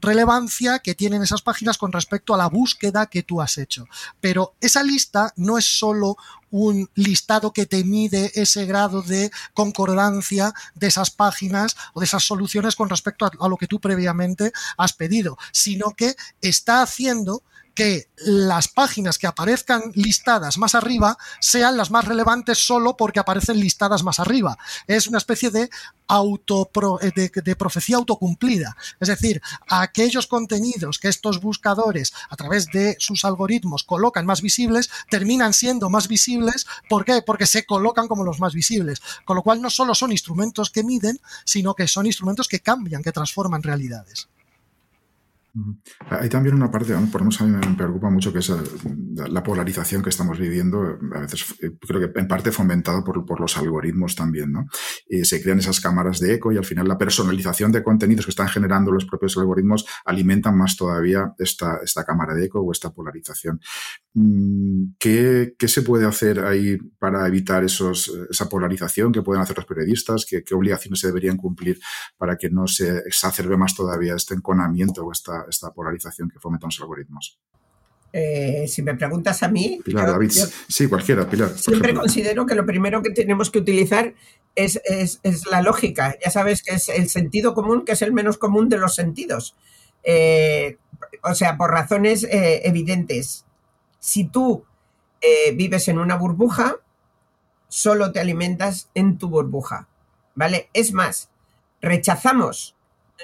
relevancia que tienen esas páginas con respecto a la búsqueda que tú has hecho. Pero esa lista no es solo un listado que te mide ese grado de concordancia de esas páginas o de esas soluciones con respecto a, lo que tú previamente has pedido, sino que está haciendo que las páginas que aparezcan listadas más arriba sean las más relevantes solo porque aparecen listadas más arriba. Es una especie de, auto, eh, de, profecía autocumplida. Es decir, aquellos contenidos que estos buscadores a través de sus algoritmos colocan más visibles, terminan siendo más visibles. ¿Por qué? Porque se colocan como los más visibles. Con lo cual no solo son instrumentos que miden, sino que son instrumentos que cambian, que transforman realidades. Hay también una parte, por lo menos a mí me preocupa mucho, que es la polarización que estamos viviendo, a veces eh, creo que en parte fomentado por, por los algoritmos también, ¿no? eh, se crean esas cámaras de eco y al final la personalización de contenidos que están generando los propios algoritmos alimentan más todavía esta, esta cámara de eco o esta polarización. Mm, ¿Qué, ¿Qué, se puede hacer ahí para evitar esos, esa polarización que pueden hacer los periodistas? ¿Qué, ¿Qué, obligaciones se deberían cumplir para que no se exacerbe más todavía este enconamiento o esta, esta polarización que fomentan los algoritmos? Eh, si me preguntas a mí. Pilar, David, sí, cualquiera, Pilar. Siempre considero que lo primero que tenemos que utilizar es, es, es, la lógica. Ya sabes que es el sentido común, que es el menos común de los sentidos. Eh, o sea, por razones eh, evidentes. Si tú eh, vives en una burbuja, solo te alimentas en tu burbuja. ¿Vale? Es más, rechazamos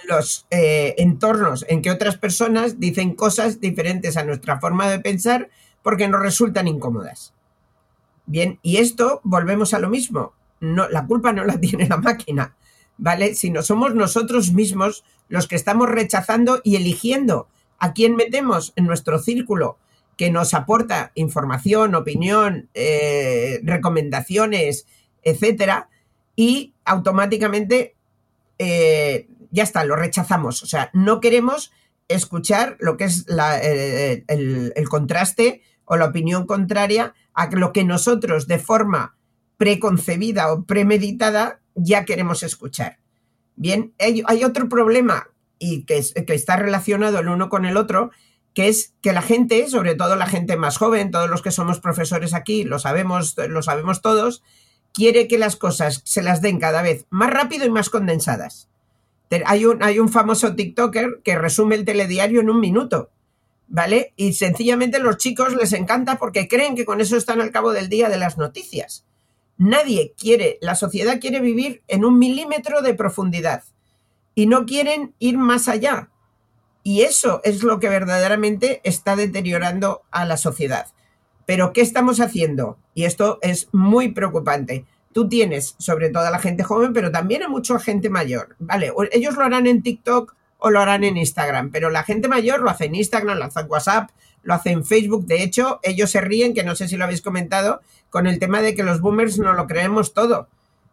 los eh, entornos en que otras personas dicen cosas diferentes a nuestra forma de pensar porque nos resultan incómodas. Bien, y esto volvemos a lo mismo. No, la culpa no la tiene la máquina, ¿vale? Sino somos nosotros mismos los que estamos rechazando y eligiendo a quién metemos en nuestro círculo que nos aporta información, opinión, eh, recomendaciones, etcétera, y automáticamente eh, ya está, lo rechazamos. O sea, no queremos escuchar lo que es el, contraste o la opinión contraria a lo que nosotros de forma preconcebida o premeditada ya queremos escuchar. Bien, hay, otro problema y que, que está relacionado el uno con el otro, que es que la gente, sobre todo la gente más joven, todos los que somos profesores aquí, lo sabemos, lo sabemos todos, quiere que las cosas se las den cada vez más rápido y más condensadas. Hay un, famoso TikToker que resume el telediario en un minuto, ¿vale? Y sencillamente los chicos les encanta porque creen que con eso están al cabo del día de las noticias. Nadie quiere, la sociedad quiere vivir en un milímetro de profundidad y no quieren ir más allá. Y eso es lo que verdaderamente está deteriorando a la sociedad. Pero ¿qué estamos haciendo? Y esto es muy preocupante tú tienes sobre todo a la gente joven, pero también a mucha gente mayor. Vale, ellos lo harán en TikTok o lo harán en Instagram, pero la gente mayor lo hace en Instagram, lo hace en WhatsApp, lo hace en Facebook. De hecho, ellos se ríen, que no sé si lo habéis comentado, con el tema de que los boomers no lo creemos todo.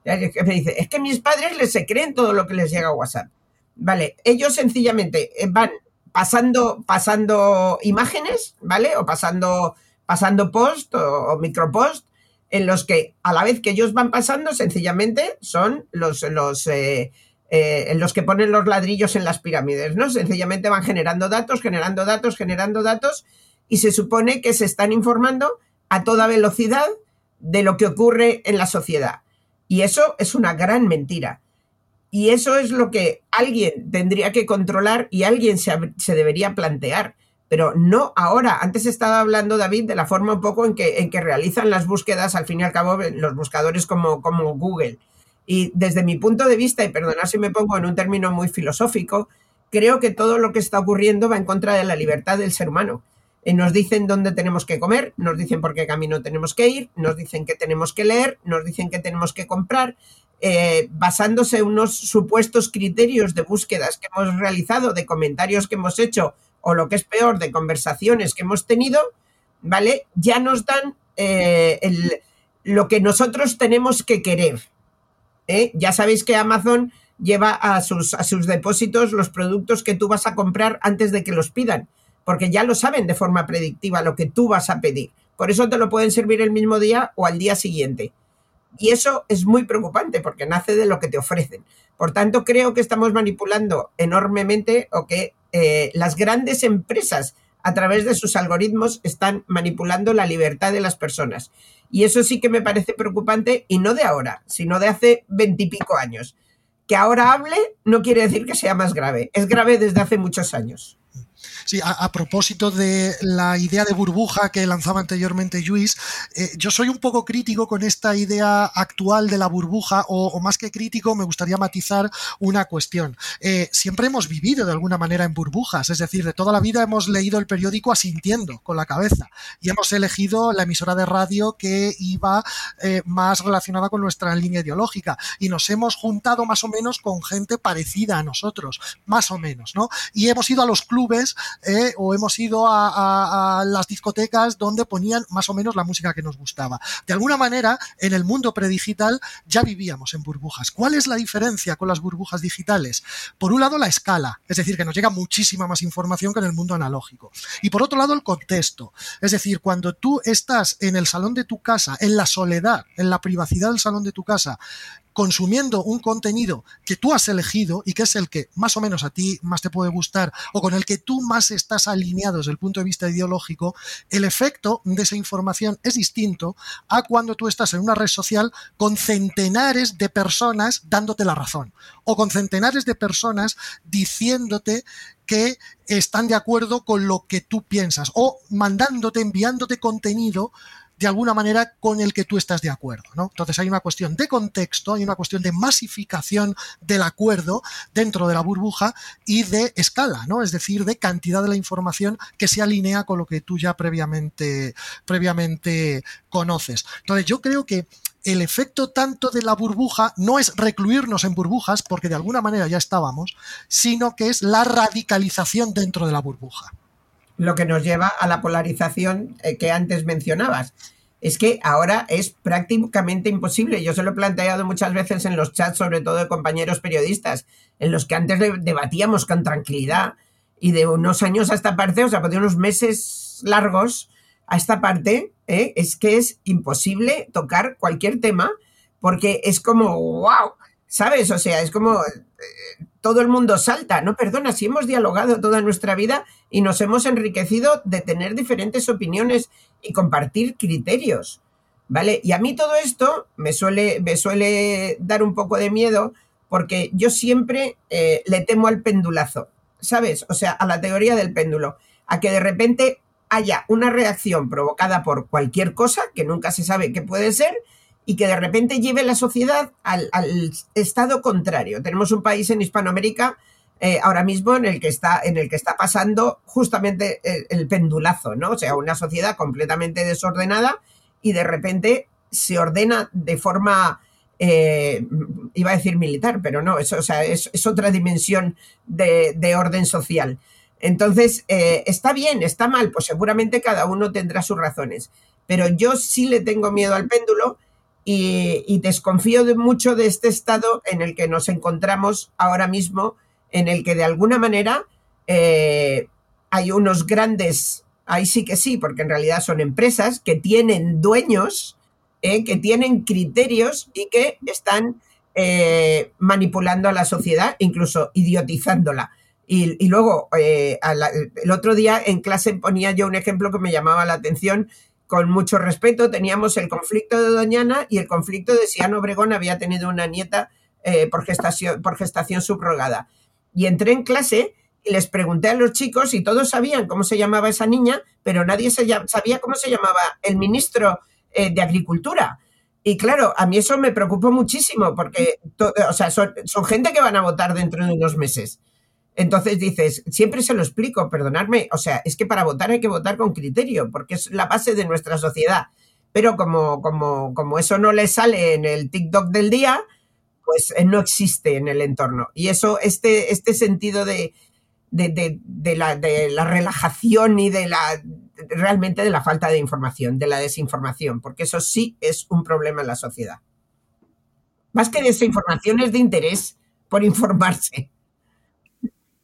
Me dice, es que mis padres les se creen todo lo que les llega a WhatsApp. Vale, ellos sencillamente eh, van pasando, pasando imágenes, ¿vale? O pasando, pasando post o, o micropost en los que a la vez que ellos van pasando, sencillamente son los, los, eh, eh, los que ponen los ladrillos en las pirámides, ¿no? Sencillamente van generando datos, generando datos, generando datos, y se supone que se están informando a toda velocidad de lo que ocurre en la sociedad. Y eso es una gran mentira. Y eso es lo que alguien tendría que controlar y alguien se, debería plantear pero no ahora. Antes estaba hablando, David, de la forma un poco en que, realizan las búsquedas, al fin y al cabo, los buscadores como, Google. Y desde mi punto de vista, y perdonad si me pongo en un término muy filosófico, creo que todo lo que está ocurriendo va en contra de la libertad del ser humano. Eh, nos dicen dónde tenemos que comer, nos dicen por qué camino tenemos que ir, nos dicen qué tenemos que leer, nos dicen qué tenemos que comprar, eh, basándose en unos supuestos criterios de búsquedas que hemos realizado, de comentarios que hemos hecho o lo que es peor, de conversaciones que hemos tenido, ¿vale? Ya nos dan eh, lo que nosotros tenemos que querer. ¿eh? Ya sabéis que Amazon lleva a sus, a sus depósitos los productos que tú vas a comprar antes de que los pidan, porque ya lo saben de forma predictiva lo que tú vas a pedir. Por eso te lo pueden servir el mismo día o al día siguiente. Y eso es muy preocupante porque nace de lo que te ofrecen. Por tanto, creo que estamos manipulando enormemente o que eh, las grandes empresas a través de sus algoritmos están manipulando la libertad de las personas. Y eso sí que me parece preocupante y no de ahora, sino de hace veintipico años. Que ahora hable no quiere decir que sea más grave, es grave desde hace muchos años. Sí, a, propósito de la idea de burbuja que lanzaba anteriormente Luis, eh, yo soy un poco crítico con esta idea actual de la burbuja, o, más que crítico, me gustaría matizar una cuestión. Eh, siempre hemos vivido de alguna manera en burbujas, es decir, de toda la vida hemos leído el periódico asintiendo con la cabeza y hemos elegido la emisora de radio que iba eh, más relacionada con nuestra línea ideológica y nos hemos juntado más o menos con gente parecida a nosotros, más o menos, ¿no? Y hemos ido a los clubes eh, o hemos ido a, a, las discotecas donde ponían más o menos la música que nos gustaba. De alguna manera, en el mundo predigital ya vivíamos en burbujas. ¿Cuál es la diferencia con las burbujas digitales? Por un lado, la escala, es decir, que nos llega muchísima más información que en el mundo analógico. Y por otro lado, el contexto. Es decir, cuando tú estás en el salón de tu casa, en la soledad, en la privacidad del salón de tu casa, consumiendo un contenido que tú has elegido y que es el que más o menos a ti más te puede gustar o con el que tú más estás alineado desde el punto de vista ideológico, el efecto de esa información es distinto a cuando tú estás en una red social con centenares de personas dándote la razón o con centenares de personas diciéndote que están de acuerdo con lo que tú piensas o mandándote, enviándote contenido de alguna manera con el que tú estás de acuerdo. ¿no? Entonces hay una cuestión de contexto, hay una cuestión de masificación del acuerdo dentro de la burbuja y de escala, ¿no? es decir, de cantidad de la información que se alinea con lo que tú ya previamente, previamente conoces. Entonces yo creo que el efecto tanto de la burbuja no es recluirnos en burbujas, porque de alguna manera ya estábamos, sino que es la radicalización dentro de la burbuja lo que nos lleva a la polarización eh, que antes mencionabas. Es que ahora es prácticamente imposible. Yo se lo he planteado muchas veces en los chats, sobre todo de compañeros periodistas, en los que antes debatíamos con tranquilidad y de unos años a esta parte, o sea, de unos meses largos a esta parte, ¿eh? es que es imposible tocar cualquier tema porque es como, wow, ¿sabes? O sea, es como eh, todo el mundo salta. No, perdona, si hemos dialogado toda nuestra vida y nos hemos enriquecido de tener diferentes opiniones y compartir criterios. ¿Vale? Y a mí todo esto me suele, me suele dar un poco de miedo porque yo siempre eh, le temo al pendulazo, ¿sabes? O sea, a la teoría del péndulo, a que de repente haya una reacción provocada por cualquier cosa, que nunca se sabe qué puede ser, y que de repente lleve la sociedad al, estado contrario. Tenemos un país en Hispanoamérica eh, ahora mismo en el que está, en el que está pasando justamente el, pendulazo, ¿no? O sea, una sociedad completamente desordenada y de repente se ordena de forma, eh, iba a decir militar, pero no, es, o sea, es, otra dimensión de, orden social. Entonces, eh, ¿está bien? ¿Está mal? Pues seguramente cada uno tendrá sus razones. Pero yo sí le tengo miedo al péndulo y, desconfío de mucho de este estado en el que nos encontramos ahora mismo, en el que de alguna manera eh, hay unos grandes, ahí sí que sí, porque en realidad son empresas que tienen dueños, eh, que tienen criterios y que están eh, manipulando a la sociedad, incluso idiotizándola. Y, luego, el otro día en clase ponía yo un ejemplo que me llamaba la atención con mucho respeto, teníamos el conflicto de Doñana y el conflicto de si Ana Obregón había tenido una nieta eh, por, gestación, por gestación subrogada. Y entré en clase y les pregunté a los chicos y todos sabían cómo se llamaba esa niña, pero nadie sabía cómo se llamaba el ministro eh, de Agricultura. Y claro, a mí eso me preocupó muchísimo porque o sea, son, son gente que van a votar dentro de unos meses. Entonces dices, siempre se lo explico, perdonadme, o sea, es que para votar hay que votar con criterio, porque es la base de nuestra sociedad. Pero como, como, como eso no le sale en el TikTok del día, pues eh, no existe en el entorno. Y eso, este, este sentido de, de, de, la, de la relajación y de la realmente de la falta de información, de la desinformación, porque eso sí es un problema en la sociedad. Más que desinformación es de interés por informarse.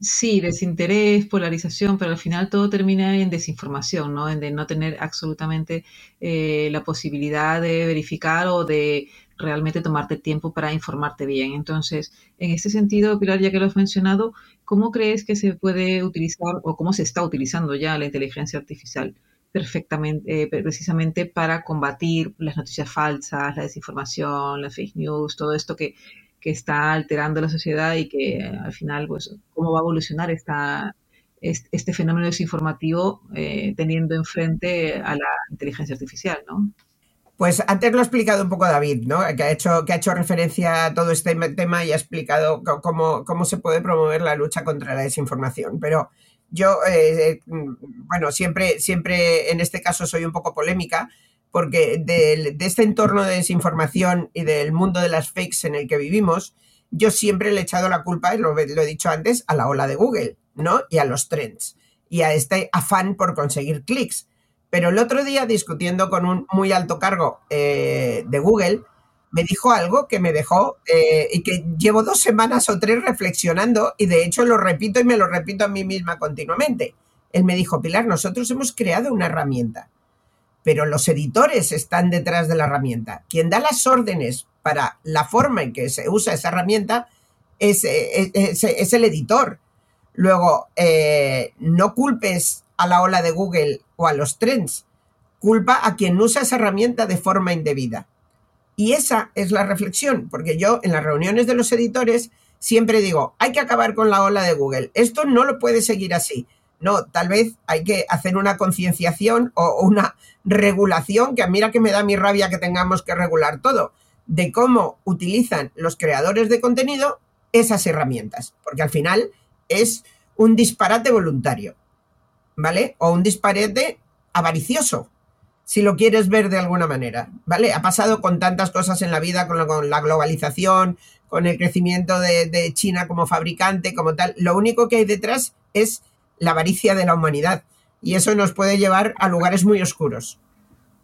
Sí, desinterés, polarización, pero al final todo termina en desinformación, ¿no? En de no tener absolutamente eh, la posibilidad de verificar o de realmente tomarte tiempo para informarte bien. Entonces, en este sentido, Pilar, ya que lo has mencionado, ¿cómo crees que se puede utilizar o cómo se está utilizando ya la inteligencia artificial perfectamente, eh, precisamente para combatir las noticias falsas, la desinformación, las fake news, todo esto que que está alterando la sociedad y que al final, pues, cómo va a evolucionar esta, este fenómeno desinformativo eh, teniendo enfrente a la inteligencia artificial, ¿no? Pues antes lo ha explicado un poco David, ¿no? Que ha hecho, que ha hecho referencia a todo este tema y ha explicado cómo, cómo se puede promover la lucha contra la desinformación. Pero yo, eh, eh, bueno, siempre, siempre en este caso soy un poco polémica, porque de, este entorno de desinformación y del mundo de las fakes en el que vivimos, yo siempre le he echado la culpa, lo, he dicho antes, a la ola de Google, ¿no? Y a los trends. y a este afán por conseguir clics. Pero el otro día, discutiendo con un muy alto cargo eh, de Google, me dijo algo que me dejó eh, y que llevo dos semanas o tres reflexionando y de hecho lo repito y me lo repito a mí misma continuamente. Él me dijo, Pilar, nosotros hemos creado una herramienta, pero los editores están detrás de la herramienta. Quien da las órdenes para la forma en que se usa esa herramienta es, eh, el editor. Luego, eh, no culpes a la ola de Google o a los trends, culpa a quien usa esa herramienta de forma indebida. Y esa es la reflexión, porque yo en las reuniones de los editores siempre digo, hay que acabar con la ola de Google. Esto no lo puede seguir así. No, tal vez hay que hacer una concienciación o una regulación, que mira que me da mi rabia que tengamos que regular todo, de cómo utilizan los creadores de contenido esas herramientas, porque al final es un disparate voluntario, ¿vale? O un disparate avaricioso, si lo quieres ver de alguna manera, ¿vale? Ha pasado con tantas cosas en la vida, con, la globalización, con el crecimiento de, China como fabricante, como tal. Lo único que hay detrás es la avaricia de la humanidad y eso nos puede llevar a lugares muy oscuros.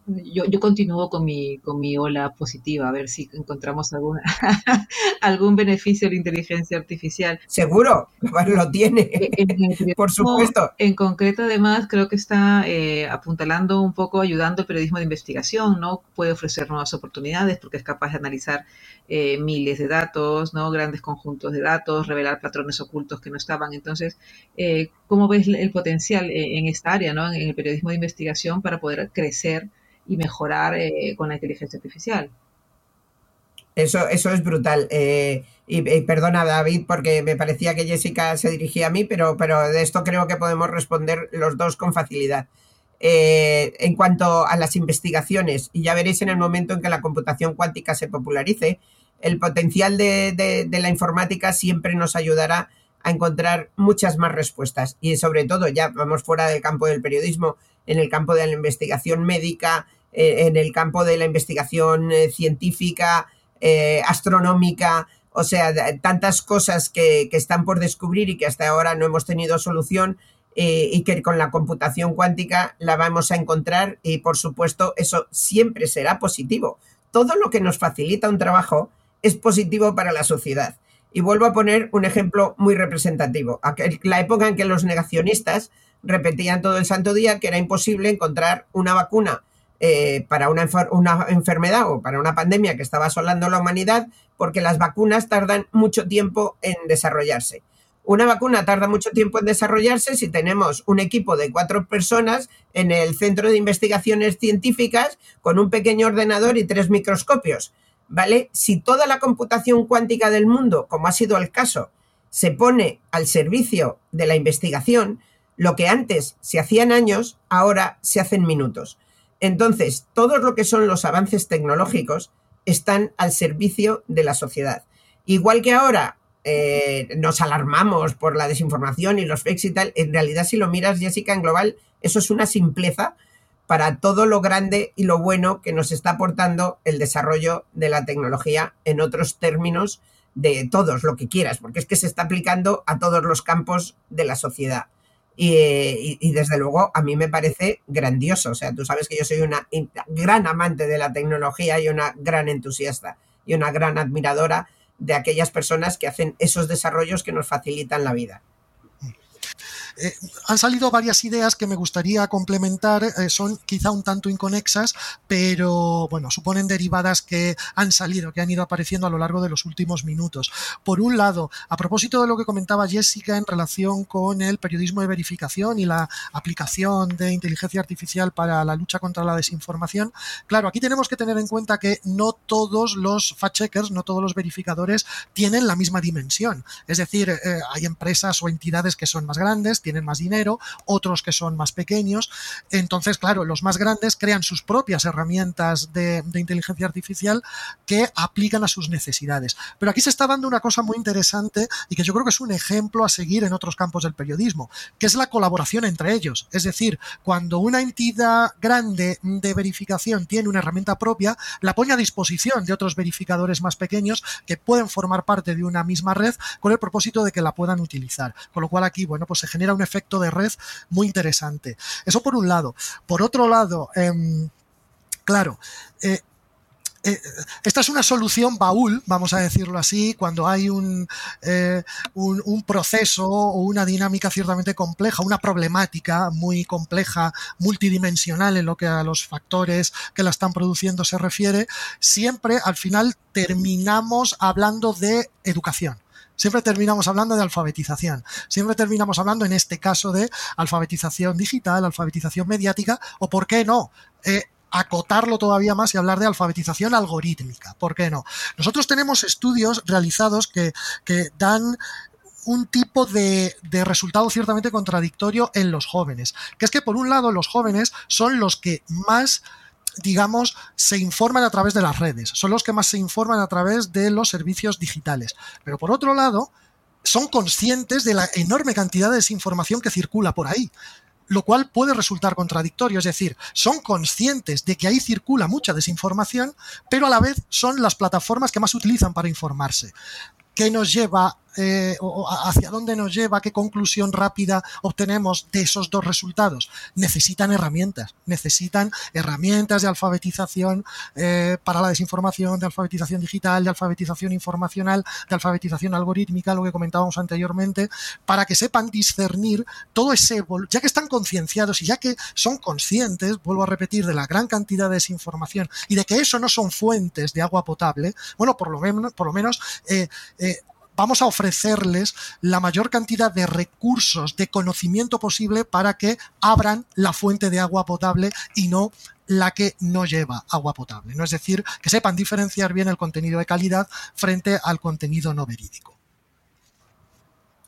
Yo, yo continúo con mi, con mi ola positiva, a ver si encontramos alguna, algún beneficio de la inteligencia artificial. Seguro, lo tiene, por supuesto. En concreto, además, creo que está eh, apuntalando un poco, ayudando al periodismo de investigación, ¿no? Puede ofrecer nuevas oportunidades porque es capaz de analizar eh, miles de datos, ¿no? Grandes conjuntos de datos, revelar patrones ocultos que no estaban. Entonces, eh, ¿cómo ves el potencial en esta área, ¿no? En el periodismo de investigación para poder crecer y mejorar eh, con la inteligencia artificial. Eso, eso es brutal. Eh, y, perdona, David, porque me parecía que Jessica se dirigía a mí, pero, pero de esto creo que podemos responder los dos con facilidad. Eh, en cuanto a las investigaciones, y ya veréis en el momento en que la computación cuántica se popularice, el potencial de, de la informática siempre nos ayudará a encontrar muchas más respuestas. Y sobre todo, ya vamos fuera del campo del periodismo, en el campo de la investigación médica, eh, en el campo de la investigación eh, científica, eh, astronómica, o sea, tantas cosas que, están por descubrir y que hasta ahora no hemos tenido solución y que con la computación cuántica la vamos a encontrar y por supuesto eso siempre será positivo. Todo lo que nos facilita un trabajo es positivo para la sociedad. Y vuelvo a poner un ejemplo muy representativo. La época en que los negacionistas repetían todo el santo día que era imposible encontrar una vacuna eh, para una, una, enfermedad o para una pandemia que estaba asolando la humanidad, porque las vacunas tardan mucho tiempo en desarrollarse. Una vacuna tarda mucho tiempo en desarrollarse si tenemos un equipo de cuatro personas en el centro de investigaciones científicas con un pequeño ordenador y tres microscopios. ¿Vale? Si toda la computación cuántica del mundo, como ha sido el caso, se pone al servicio de la investigación, lo que antes se hacían años, ahora se hacen minutos. Entonces, todo lo que son los avances tecnológicos están al servicio de la sociedad. Igual que ahora eh, nos alarmamos por la desinformación y los fakes y tal, en realidad si lo miras, Jessica, en global, eso es una simpleza para todo lo grande y lo bueno que nos está aportando el desarrollo de la tecnología en otros términos de todos, lo que quieras, porque es que se está aplicando a todos los campos de la sociedad. Y, desde luego a mí me parece grandioso. O sea, tú sabes que yo soy una gran amante de la tecnología y una gran entusiasta y una gran admiradora de aquellas personas que hacen esos desarrollos que nos facilitan la vida. Eh, han salido varias ideas que me gustaría complementar, eh, son quizá un tanto inconexas, pero bueno, suponen derivadas que han salido, que han ido apareciendo a lo largo de los últimos minutos. Por un lado, a propósito de lo que comentaba Jessica en relación con el periodismo de verificación y la aplicación de inteligencia artificial para la lucha contra la desinformación, claro, aquí tenemos que tener en cuenta que no todos los fact-checkers, no todos los verificadores tienen la misma dimensión. Es decir, eh, hay empresas o entidades que son más grandes, tienen más dinero, otros que son más pequeños. Entonces, claro, los más grandes crean sus propias herramientas de, inteligencia artificial que aplican a sus necesidades. Pero aquí se está dando una cosa muy interesante y que yo creo que es un ejemplo a seguir en otros campos del periodismo, que es la colaboración entre ellos. Es decir, cuando una entidad grande de verificación tiene una herramienta propia, la pone a disposición de otros verificadores más pequeños que pueden formar parte de una misma red con el propósito de que la puedan utilizar. Con lo cual aquí, bueno, pues se genera un efecto de red muy interesante. Eso por un lado. Por otro lado, em, claro, eh, eh, esta es una solución baúl, vamos a decirlo así, cuando hay un, eh, un, proceso o una dinámica ciertamente compleja, una problemática muy compleja, multidimensional en lo que a los factores que la están produciendo se refiere, siempre al final terminamos hablando de educación. Siempre terminamos hablando de alfabetización. Siempre terminamos hablando, en este caso, de alfabetización digital, alfabetización mediática, o por qué no, eh, acotarlo todavía más y hablar de alfabetización algorítmica. ¿Por qué no? Nosotros tenemos estudios realizados que, dan un tipo de, de, resultado ciertamente contradictorio en los jóvenes, que es que por un lado los jóvenes son los que más digamos, se informan a través de las redes, son los que más se informan a través de los servicios digitales. Pero por otro lado, son conscientes de la enorme cantidad de desinformación que circula por ahí lo cual puede resultar contradictorio. Es decir, son conscientes de que ahí circula mucha desinformación, pero a la vez son las plataformas que más utilizan para informarse. ¿Qué nos lleva eh, o hacia dónde nos lleva, qué conclusión rápida obtenemos de esos dos resultados. Necesitan herramientas, necesitan herramientas de alfabetización eh, para la desinformación, de alfabetización digital, de alfabetización informacional, de alfabetización algorítmica, lo que comentábamos anteriormente, para que sepan discernir todo ese, ya que están concienciados y ya que son conscientes, vuelvo a repetir, de la gran cantidad de desinformación y de que eso no son fuentes de agua potable, bueno, por lo menos, por lo menos eh, vamos a ofrecerles la mayor cantidad de recursos, de conocimiento posible para que abran la fuente de agua potable y no la que no lleva agua potable. ¿no? Es decir, que sepan diferenciar bien el contenido de calidad frente al contenido no verídico.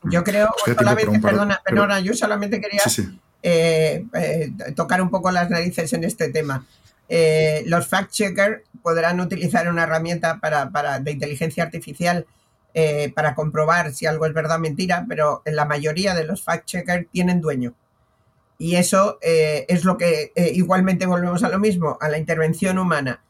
Yo creo, solamente, perdona, perdona, yo solamente quería eh, eh, tocar un poco las narices en este tema. Eh, los fact-checkers podrán utilizar una herramienta para, para, de inteligencia artificial eh, para comprobar si algo es verdad o mentira, pero la mayoría de los fact-checkers tienen dueño. Y eso eh, es lo que eh, igualmente volvemos a lo mismo, a la intervención humana.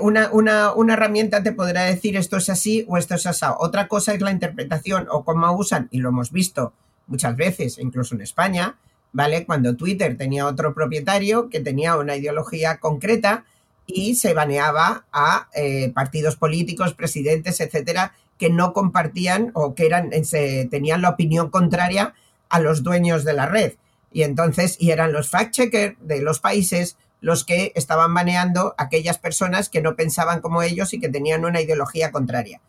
Una, una, herramienta te podrá decir esto es así o esto es así. Otra cosa es la interpretación o cómo usan, y lo hemos visto muchas veces, incluso en España, ¿vale? Cuando Twitter tenía otro propietario que tenía una ideología concreta y se baneaba a partidos políticos, presidentes, etcétera, que no compartían o que eran, se, tenían la opinión contraria a los dueños de la red. Y entonces, y eran los fact-checkers de los países los que estaban baneando aquellas personas que no pensaban como ellos y que tenían una ideología contraria.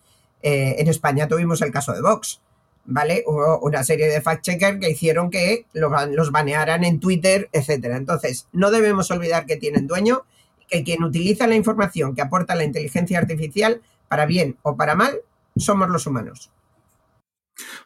Eh, en España tuvimos el caso de Vox, ¿vale? Hubo una serie de fact-checkers que hicieron que los banearan en Twitter, etcétera. Entonces, no debemos olvidar que tienen dueño, que quien utiliza la información que aporta la inteligencia artificial, para bien o para mal, somos los humanos.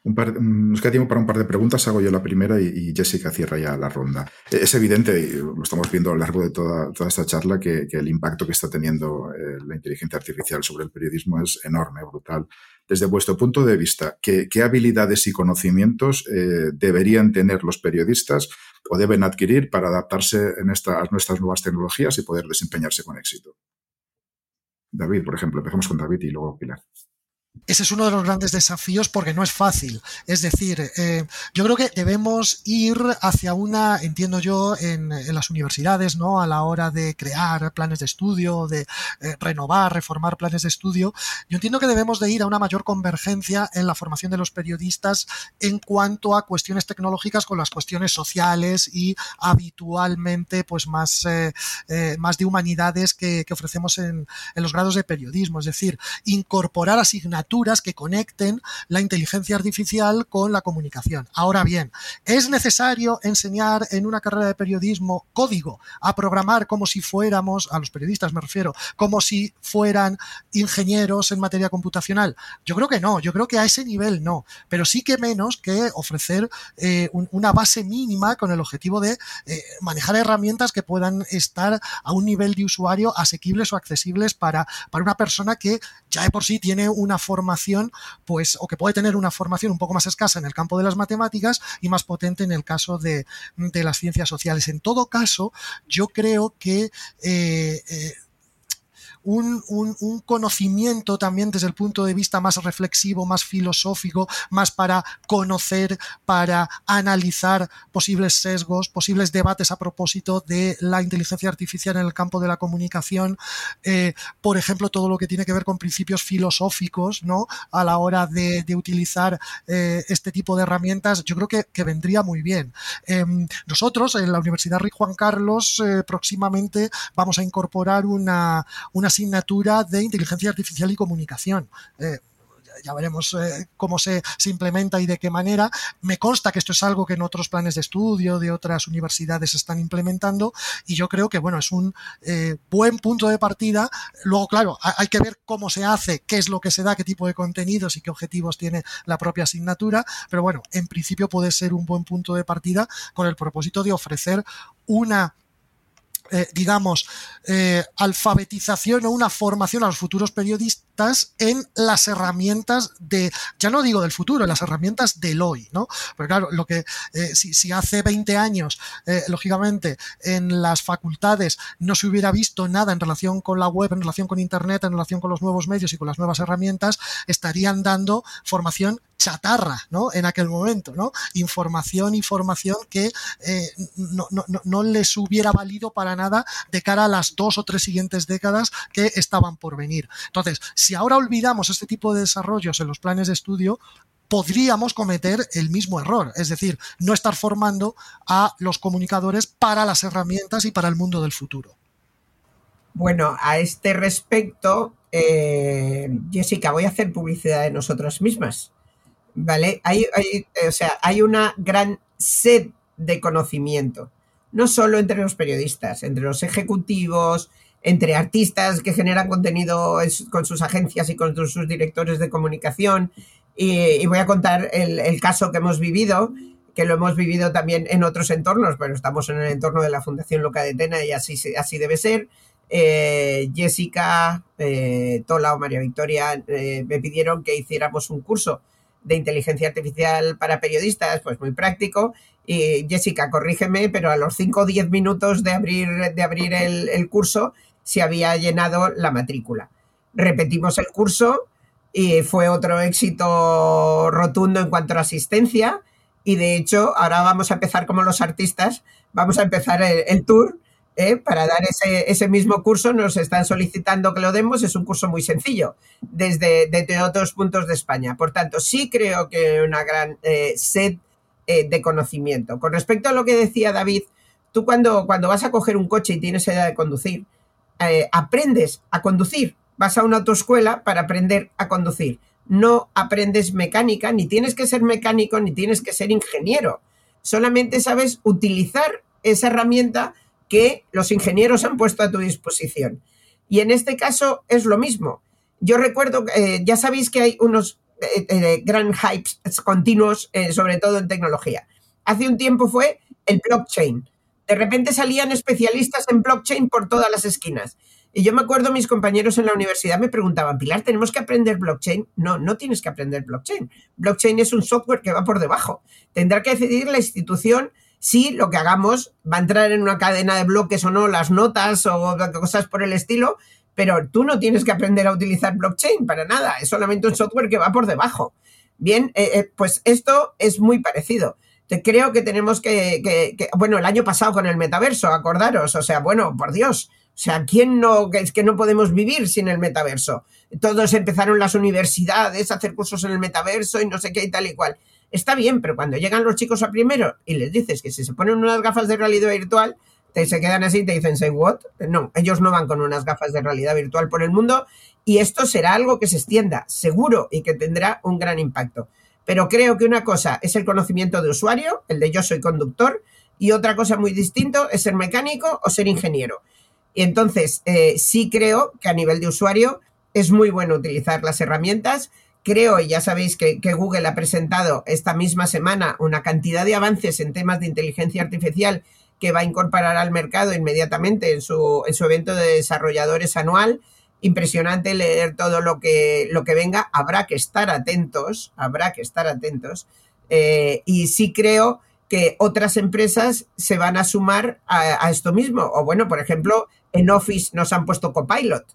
Un par, nos queda tiempo para un par de preguntas. Hago yo la primera y, Jessica cierra ya la ronda. Es evidente, y lo estamos viendo a lo largo de toda, toda esta charla, que, el impacto que está teniendo eh, la inteligencia artificial sobre el periodismo es enorme, brutal. Desde vuestro punto de vista, ¿qué, habilidades y conocimientos eh, deberían tener los periodistas o deben adquirir para adaptarse en esta, a nuestras nuevas tecnologías y poder desempeñarse con éxito? David, por ejemplo, empezamos con David y luego Pilar ese es uno de los grandes desafíos porque no es fácil. Es decir, eh, yo creo que debemos ir hacia una, entiendo yo, en, las universidades, ¿no? A la hora de crear planes de estudio, de eh, renovar, reformar planes de estudio. Yo entiendo que debemos de ir a una mayor convergencia en la formación de los periodistas en cuanto a cuestiones tecnológicas con las cuestiones sociales y habitualmente, pues más, eh, más de humanidades que, ofrecemos en, en los grados de periodismo. Es decir, incorporar asignaturas que conecten la inteligencia artificial con la comunicación. Ahora bien, ¿es necesario enseñar en una carrera de periodismo código a programar como si fuéramos, a los periodistas me refiero, como si fueran ingenieros en materia computacional? Yo creo que no, yo creo que a ese nivel no, pero sí que menos que ofrecer eh, una base mínima con el objetivo de eh, manejar herramientas que puedan estar a un nivel de usuario asequibles o accesibles para, para una persona que ya de por sí tiene una forma formación, pues, o que puede tener una formación un poco más escasa en el campo de las matemáticas y más potente en el caso de, las ciencias sociales. En todo caso, yo creo que eh, eh, un, conocimiento también desde el punto de vista más reflexivo, más filosófico, más para conocer, para analizar posibles sesgos, posibles debates a propósito de la inteligencia artificial en el campo de la comunicación, eh, por ejemplo, todo lo que tiene que ver con principios filosóficos, ¿no? A la hora de, utilizar eh, este tipo de herramientas, yo creo que, que vendría muy bien. Em, nosotros en la Universidad Rey Juan Carlos eh, próximamente vamos a incorporar una, una, asignatura de inteligencia artificial y comunicación. Eh, ya veremos eh, cómo se, implementa y de qué manera. Me consta que esto es algo que en otros planes de estudio de otras universidades están implementando y yo creo que, bueno, es un eh, buen punto de partida. Luego, claro, hay que ver cómo se hace, qué es lo que se da, qué tipo de contenidos y qué objetivos tiene la propia asignatura, pero bueno, en principio puede ser un buen punto de partida con el propósito de ofrecer una eh, digamos, eh, alfabetización o una formación a los futuros periodistas en las herramientas de, ya no digo del futuro, en las herramientas del hoy, ¿no? Porque claro, lo que, eh, si, hace 20 años, lógicamente, en las facultades no se hubiera visto nada en relación con la web, en relación con Internet, en relación con los nuevos medios y con las nuevas herramientas, estarían dando formación chatarra, ¿no? En aquel momento, ¿no? Información, información que eh, no, les hubiera valido para nada de cara a las dos o tres siguientes décadas que estaban por venir. Entonces, si ahora olvidamos este tipo de desarrollos en los planes de estudio, podríamos cometer el mismo error, es decir, no estar formando a los comunicadores para las herramientas y para el mundo del futuro. Bueno, a este respecto, eh, Jessica, voy a hacer publicidad de nosotras mismas. ¿vale? Hay, o sea, hay una gran sed de conocimiento, no solo entre los periodistas, entre los ejecutivos, entre artistas que generan contenido con sus agencias y con sus directores de comunicación. Y, voy a contar el, caso que hemos vivido, que lo hemos vivido también en otros entornos, pero estamos en el entorno de la Fundación Loca de Tena y así, así debe ser. Eh, Jessica, eh, Tola o María Victoria eh, me pidieron que hiciéramos un curso de inteligencia artificial para periodistas, pues muy práctico. Y Jessica, corrígeme, pero a los 5 o 10 minutos de abrir, de abrir el, curso se había llenado la matrícula. Repetimos el curso y fue otro éxito rotundo en cuanto a asistencia. Y de hecho, ahora vamos a empezar como los artistas, vamos a empezar el tour ¿eh? para dar ese, mismo curso nos están solicitando que lo demos. Es un curso muy sencillo desde, desde otros puntos de España. Por tanto, sí creo que una gran eh, sed eh, de conocimiento. Con respecto a lo que decía David, tú cuando, cuando vas a coger un coche y tienes edad de conducir, aprendes a conducir. Vas a una autoescuela para aprender a conducir. No aprendes mecánica, ni tienes que ser mecánico, ni tienes que ser ingeniero. Solamente sabes utilizar esa herramienta que los ingenieros han puesto a tu disposición. Y en este caso es lo mismo. Yo recuerdo, eh, ya sabéis que hay unos eh, eh, gran hypes continuos, sobre todo en tecnología. Hace un tiempo fue el blockchain. De repente salían especialistas en blockchain por todas las esquinas. Y yo me acuerdo, mis compañeros en la universidad me preguntaban, Pilar, ¿tenemos que aprender blockchain? No, no tienes que aprender blockchain. Blockchain es un software que va por debajo. Tendrá que decidir la institución si lo que hagamos va a entrar en una cadena de bloques o no, las notas o cosas por el estilo, pero tú no tienes que aprender a utilizar blockchain para nada, es solamente un software que va por debajo. Bien, eh, eh, pues esto es muy parecido. Creo que tenemos que, bueno, el año pasado con el metaverso, acordaros, o sea, bueno, por Dios, o sea, ¿quién no, es que no podemos vivir sin el metaverso? Todos empezaron las universidades a hacer cursos en el metaverso y no sé qué y tal y cual. Está bien, pero cuando llegan los chicos a primero y les dices que si se ponen unas gafas de realidad virtual, te se quedan así y te dicen, say what? No, ellos no van con unas gafas de realidad virtual por el mundo y esto será algo que se extienda, seguro, y que tendrá un gran impacto. Pero creo que una cosa es el conocimiento de usuario, el de yo soy conductor, y otra cosa muy distinto es ser mecánico o ser ingeniero. Y entonces, eh, sí creo que a nivel de usuario es muy bueno utilizar las herramientas Creo, y ya sabéis que, Google ha presentado esta misma semana una cantidad de avances en temas de inteligencia artificial que va a incorporar al mercado inmediatamente en su, en su evento de desarrolladores anual. Impresionante leer todo lo que, lo que venga. Habrá que estar atentos, habrá que estar atentos. Eh, y sí creo que otras empresas se van a sumar a, esto mismo. O bueno, por ejemplo, en Office nos han puesto Copilot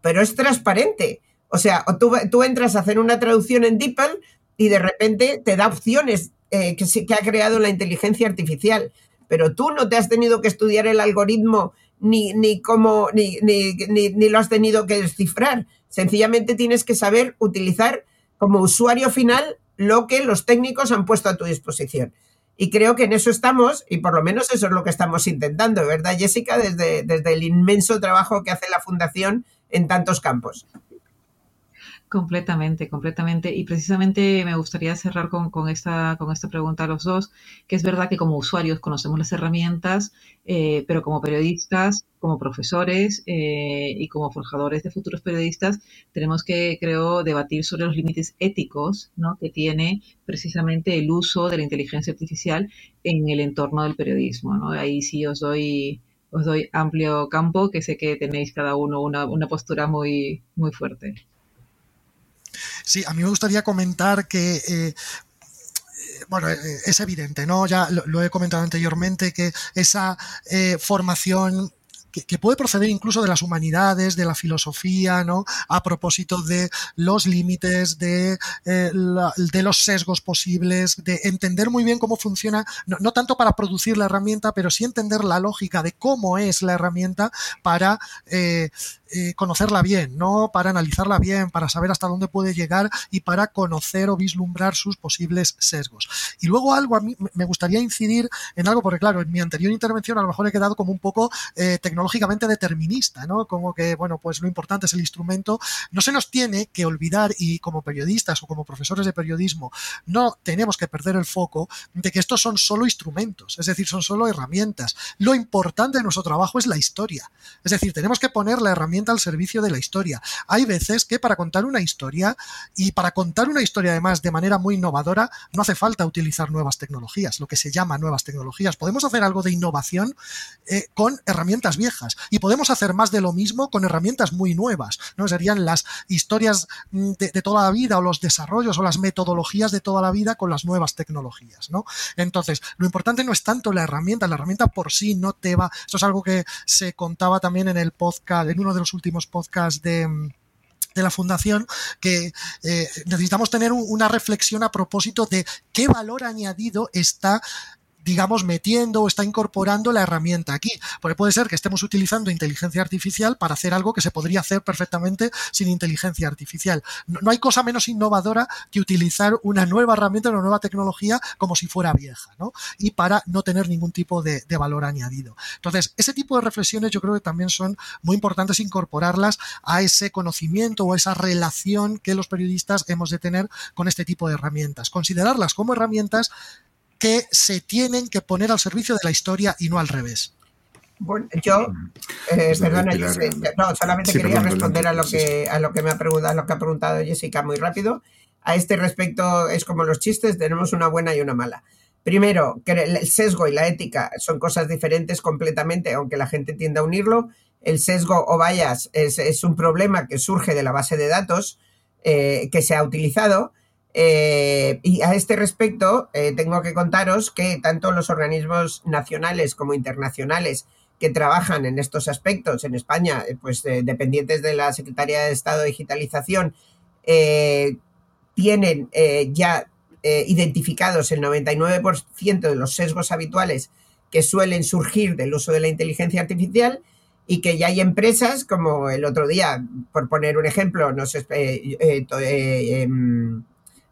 pero es transparente. O sea, tú, entras a hacer una traducción en DeepL y de repente te da opciones eh, que, que ha creado la inteligencia artificial. Pero tú no te has tenido que estudiar el algoritmo ni, ni, cómo, ni, ni, ni, lo has tenido que descifrar. Sencillamente tienes que saber utilizar como usuario final lo que los técnicos han puesto a tu disposición. Y creo que en eso estamos, y por lo menos eso es lo que estamos intentando, ¿verdad, Jessica? Desde, desde el inmenso trabajo que hace la Fundación en tantos campos. Completamente, completamente. Y precisamente me gustaría cerrar con, esta, con esta pregunta a los dos, que es verdad que como usuarios conocemos las herramientas, eh, pero como periodistas, como profesores eh, y como forjadores de futuros periodistas, tenemos que, creo, debatir sobre los límites éticos ¿no? que tiene precisamente el uso de la inteligencia artificial en el entorno del periodismo. ¿no? Ahí sí os doy os doy amplio campo, que sé que tenéis cada uno una, una postura muy, muy fuerte. Sí, a mí me gustaría comentar que eh, bueno, eh, es evidente, ¿no? Ya lo, he comentado anteriormente, que esa eh, formación que, puede proceder incluso de las humanidades, de la filosofía, ¿no? A propósito de los límites, de, eh, de los sesgos posibles, de entender muy bien cómo funciona, no, tanto para producir la herramienta, pero sí entender la lógica de cómo es la herramienta para eh, eh, conocerla bien, ¿no? Para analizarla bien, para saber hasta dónde puede llegar y para conocer o vislumbrar sus posibles sesgos. Y luego algo a mí me gustaría incidir en algo, porque claro, en mi anterior intervención a lo mejor he quedado como un poco tecnológico lógicamente determinista, ¿no? Como que, bueno, pues lo importante es el instrumento. No se nos tiene que olvidar, y como periodistas o como profesores de periodismo, no tenemos que perder el foco de que estos son solo instrumentos, es decir, son solo herramientas. Lo importante de nuestro trabajo es la historia. Es decir, tenemos que poner la herramienta al servicio de la historia. Hay veces que para contar una historia, y para contar una historia además de manera muy innovadora, no hace falta utilizar nuevas tecnologías, lo que se llama nuevas tecnologías. Podemos hacer algo de innovación eh, con herramientas viejas y podemos hacer más de lo mismo con herramientas muy nuevas, ¿no? Serían las historias mm, de, toda la vida o los desarrollos o las metodologías de toda la vida con las nuevas tecnologías, ¿no? Entonces, lo importante no es tanto la herramienta, la herramienta por sí no te va. Esto es algo que se contaba también en el podcast, en uno de los últimos podcasts de de la fundación que eh, necesitamos tener una reflexión a propósito de qué valor añadido está digamos, metiendo o está incorporando la herramienta aquí. Porque puede ser que estemos utilizando inteligencia artificial para hacer algo que se podría hacer perfectamente sin inteligencia artificial. No, hay cosa menos innovadora que utilizar una nueva herramienta, una nueva tecnología como si fuera vieja, ¿no? Y para no tener ningún tipo de, valor añadido. Entonces, ese tipo de reflexiones yo creo que también son muy importantes incorporarlas a ese conocimiento o a esa relación que los periodistas hemos de tener con este tipo de herramientas. Considerarlas como herramientas que se tienen que poner al servicio de la historia y no al revés. Bueno, yo, eh, perdona, no, solamente quería responder a lo que a lo que me ha preguntado, lo que ha preguntado Jessica muy rápido. A este respecto es como los chistes, tenemos una buena y una mala. Primero, que el sesgo y la ética son cosas diferentes completamente, aunque la gente tienda a unirlo. El sesgo o vallas es, un problema que surge de la base de datos eh, que se ha utilizado eh, y a este respecto, eh, tengo que contaros que tanto los organismos nacionales como internacionales que trabajan en estos aspectos en España, eh, pues dependientes de la Secretaría de Estado de Digitalización, tienen ya identificados el 99% de los sesgos habituales que suelen surgir del uso de la inteligencia artificial y que ya hay empresas como el otro día, por poner un ejemplo, no sé, em,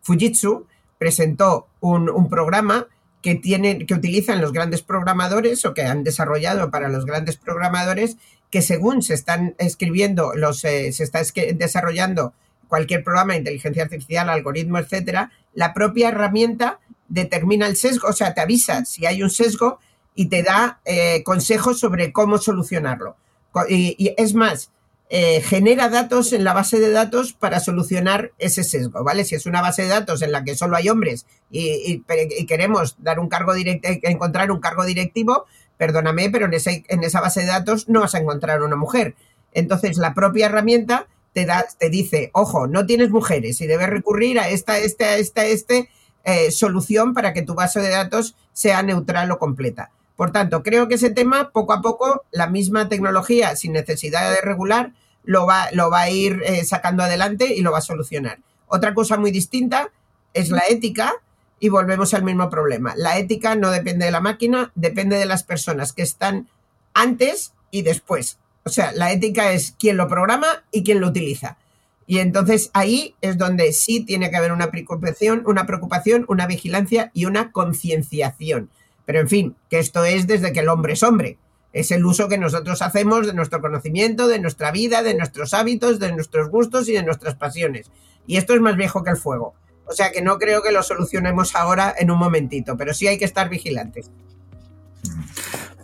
Fujitsu presentó un, programa que, tienen, que utilizan los grandes programadores o que han desarrollado para los grandes programadores que según se están escribiendo, los, eh, se está desarrollando cualquier programa de inteligencia artificial, algoritmo, etcétera, la propia herramienta determina el sesgo, o sea, te avisa si hay un sesgo y te da eh, consejos sobre cómo solucionarlo. y, es más, eh, genera datos en la base de datos para solucionar ese sesgo, ¿vale? Si es una base de datos en la que solo hay hombres y, queremos dar un cargo directo, encontrar un cargo directivo, perdóname, pero en, en esa base de datos no vas a encontrar una mujer. Entonces, la propia herramienta te, da, te dice, ojo, no tienes mujeres y debes recurrir a esta, esta, esta, este eh, solución para que tu base de datos sea neutral o completa. Por tanto, creo que ese tema, poco a poco, la misma tecnología, sin necesidad de regular, lo va, lo va a ir eh, sacando adelante y lo va a solucionar. Otra cosa muy distinta es la ética y volvemos al mismo problema. La ética no depende de la máquina, depende de las personas que están antes y después. O sea, la ética es quién lo programa y quién lo utiliza. Y entonces ahí es donde sí tiene que haber una preocupación, una preocupación, una vigilancia y una concienciación. Pero en fin, que esto es desde que el hombre es hombre. Es el uso que nosotros hacemos de nuestro conocimiento, de nuestra vida, de nuestros hábitos, de nuestros gustos y de nuestras pasiones. Y esto es más viejo que el fuego. O sea que no creo que lo solucionemos ahora en un momentito, pero sí hay que estar vigilantes.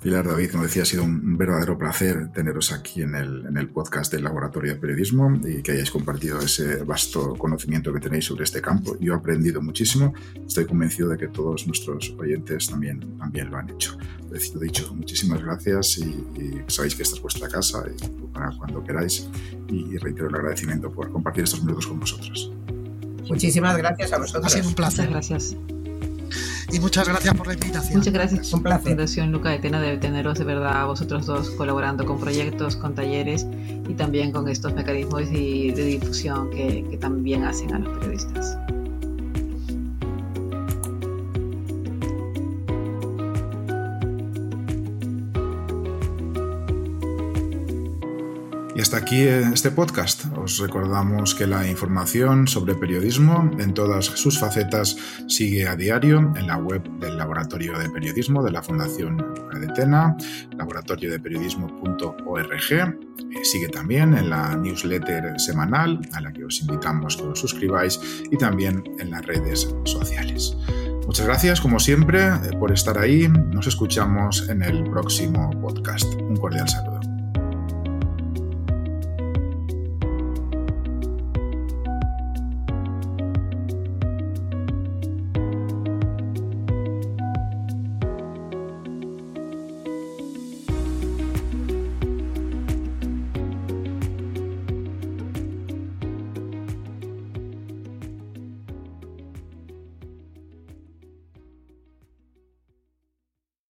Pilar David, como decía, ha sido un verdadero placer teneros aquí en el, en el, podcast del Laboratorio de Periodismo y que hayáis compartido ese vasto conocimiento que tenéis sobre este campo. Yo he aprendido muchísimo. Estoy convencido de que todos nuestros oyentes también, también lo han hecho. Lo dicho, muchísimas gracias y, y, sabéis que esta es vuestra casa y para cuando queráis. Y reitero el agradecimiento por compartir estos minutos con vosotros. Muchísimas gracias a vosotros. Ha sido un placer. Gracias y muchas gracias por la invitación. Muchas gracias. Un placer. Fundación Luca de Tena de teneros de verdad a vosotros dos colaborando con proyectos, con talleres y también con estos mecanismos de, de difusión que, que también hacen a los periodistas. Hasta aquí este podcast. Os recordamos que la información sobre periodismo en todas sus facetas sigue a diario en la web del Laboratorio de Periodismo de la Fundación Cadetena, laboratoriodeperiodismo.org. Sigue también en la newsletter semanal a la que os invitamos que os suscribáis y también en las redes sociales. Muchas gracias, como siempre, por estar ahí. Nos escuchamos en el próximo podcast. Un cordial saludo.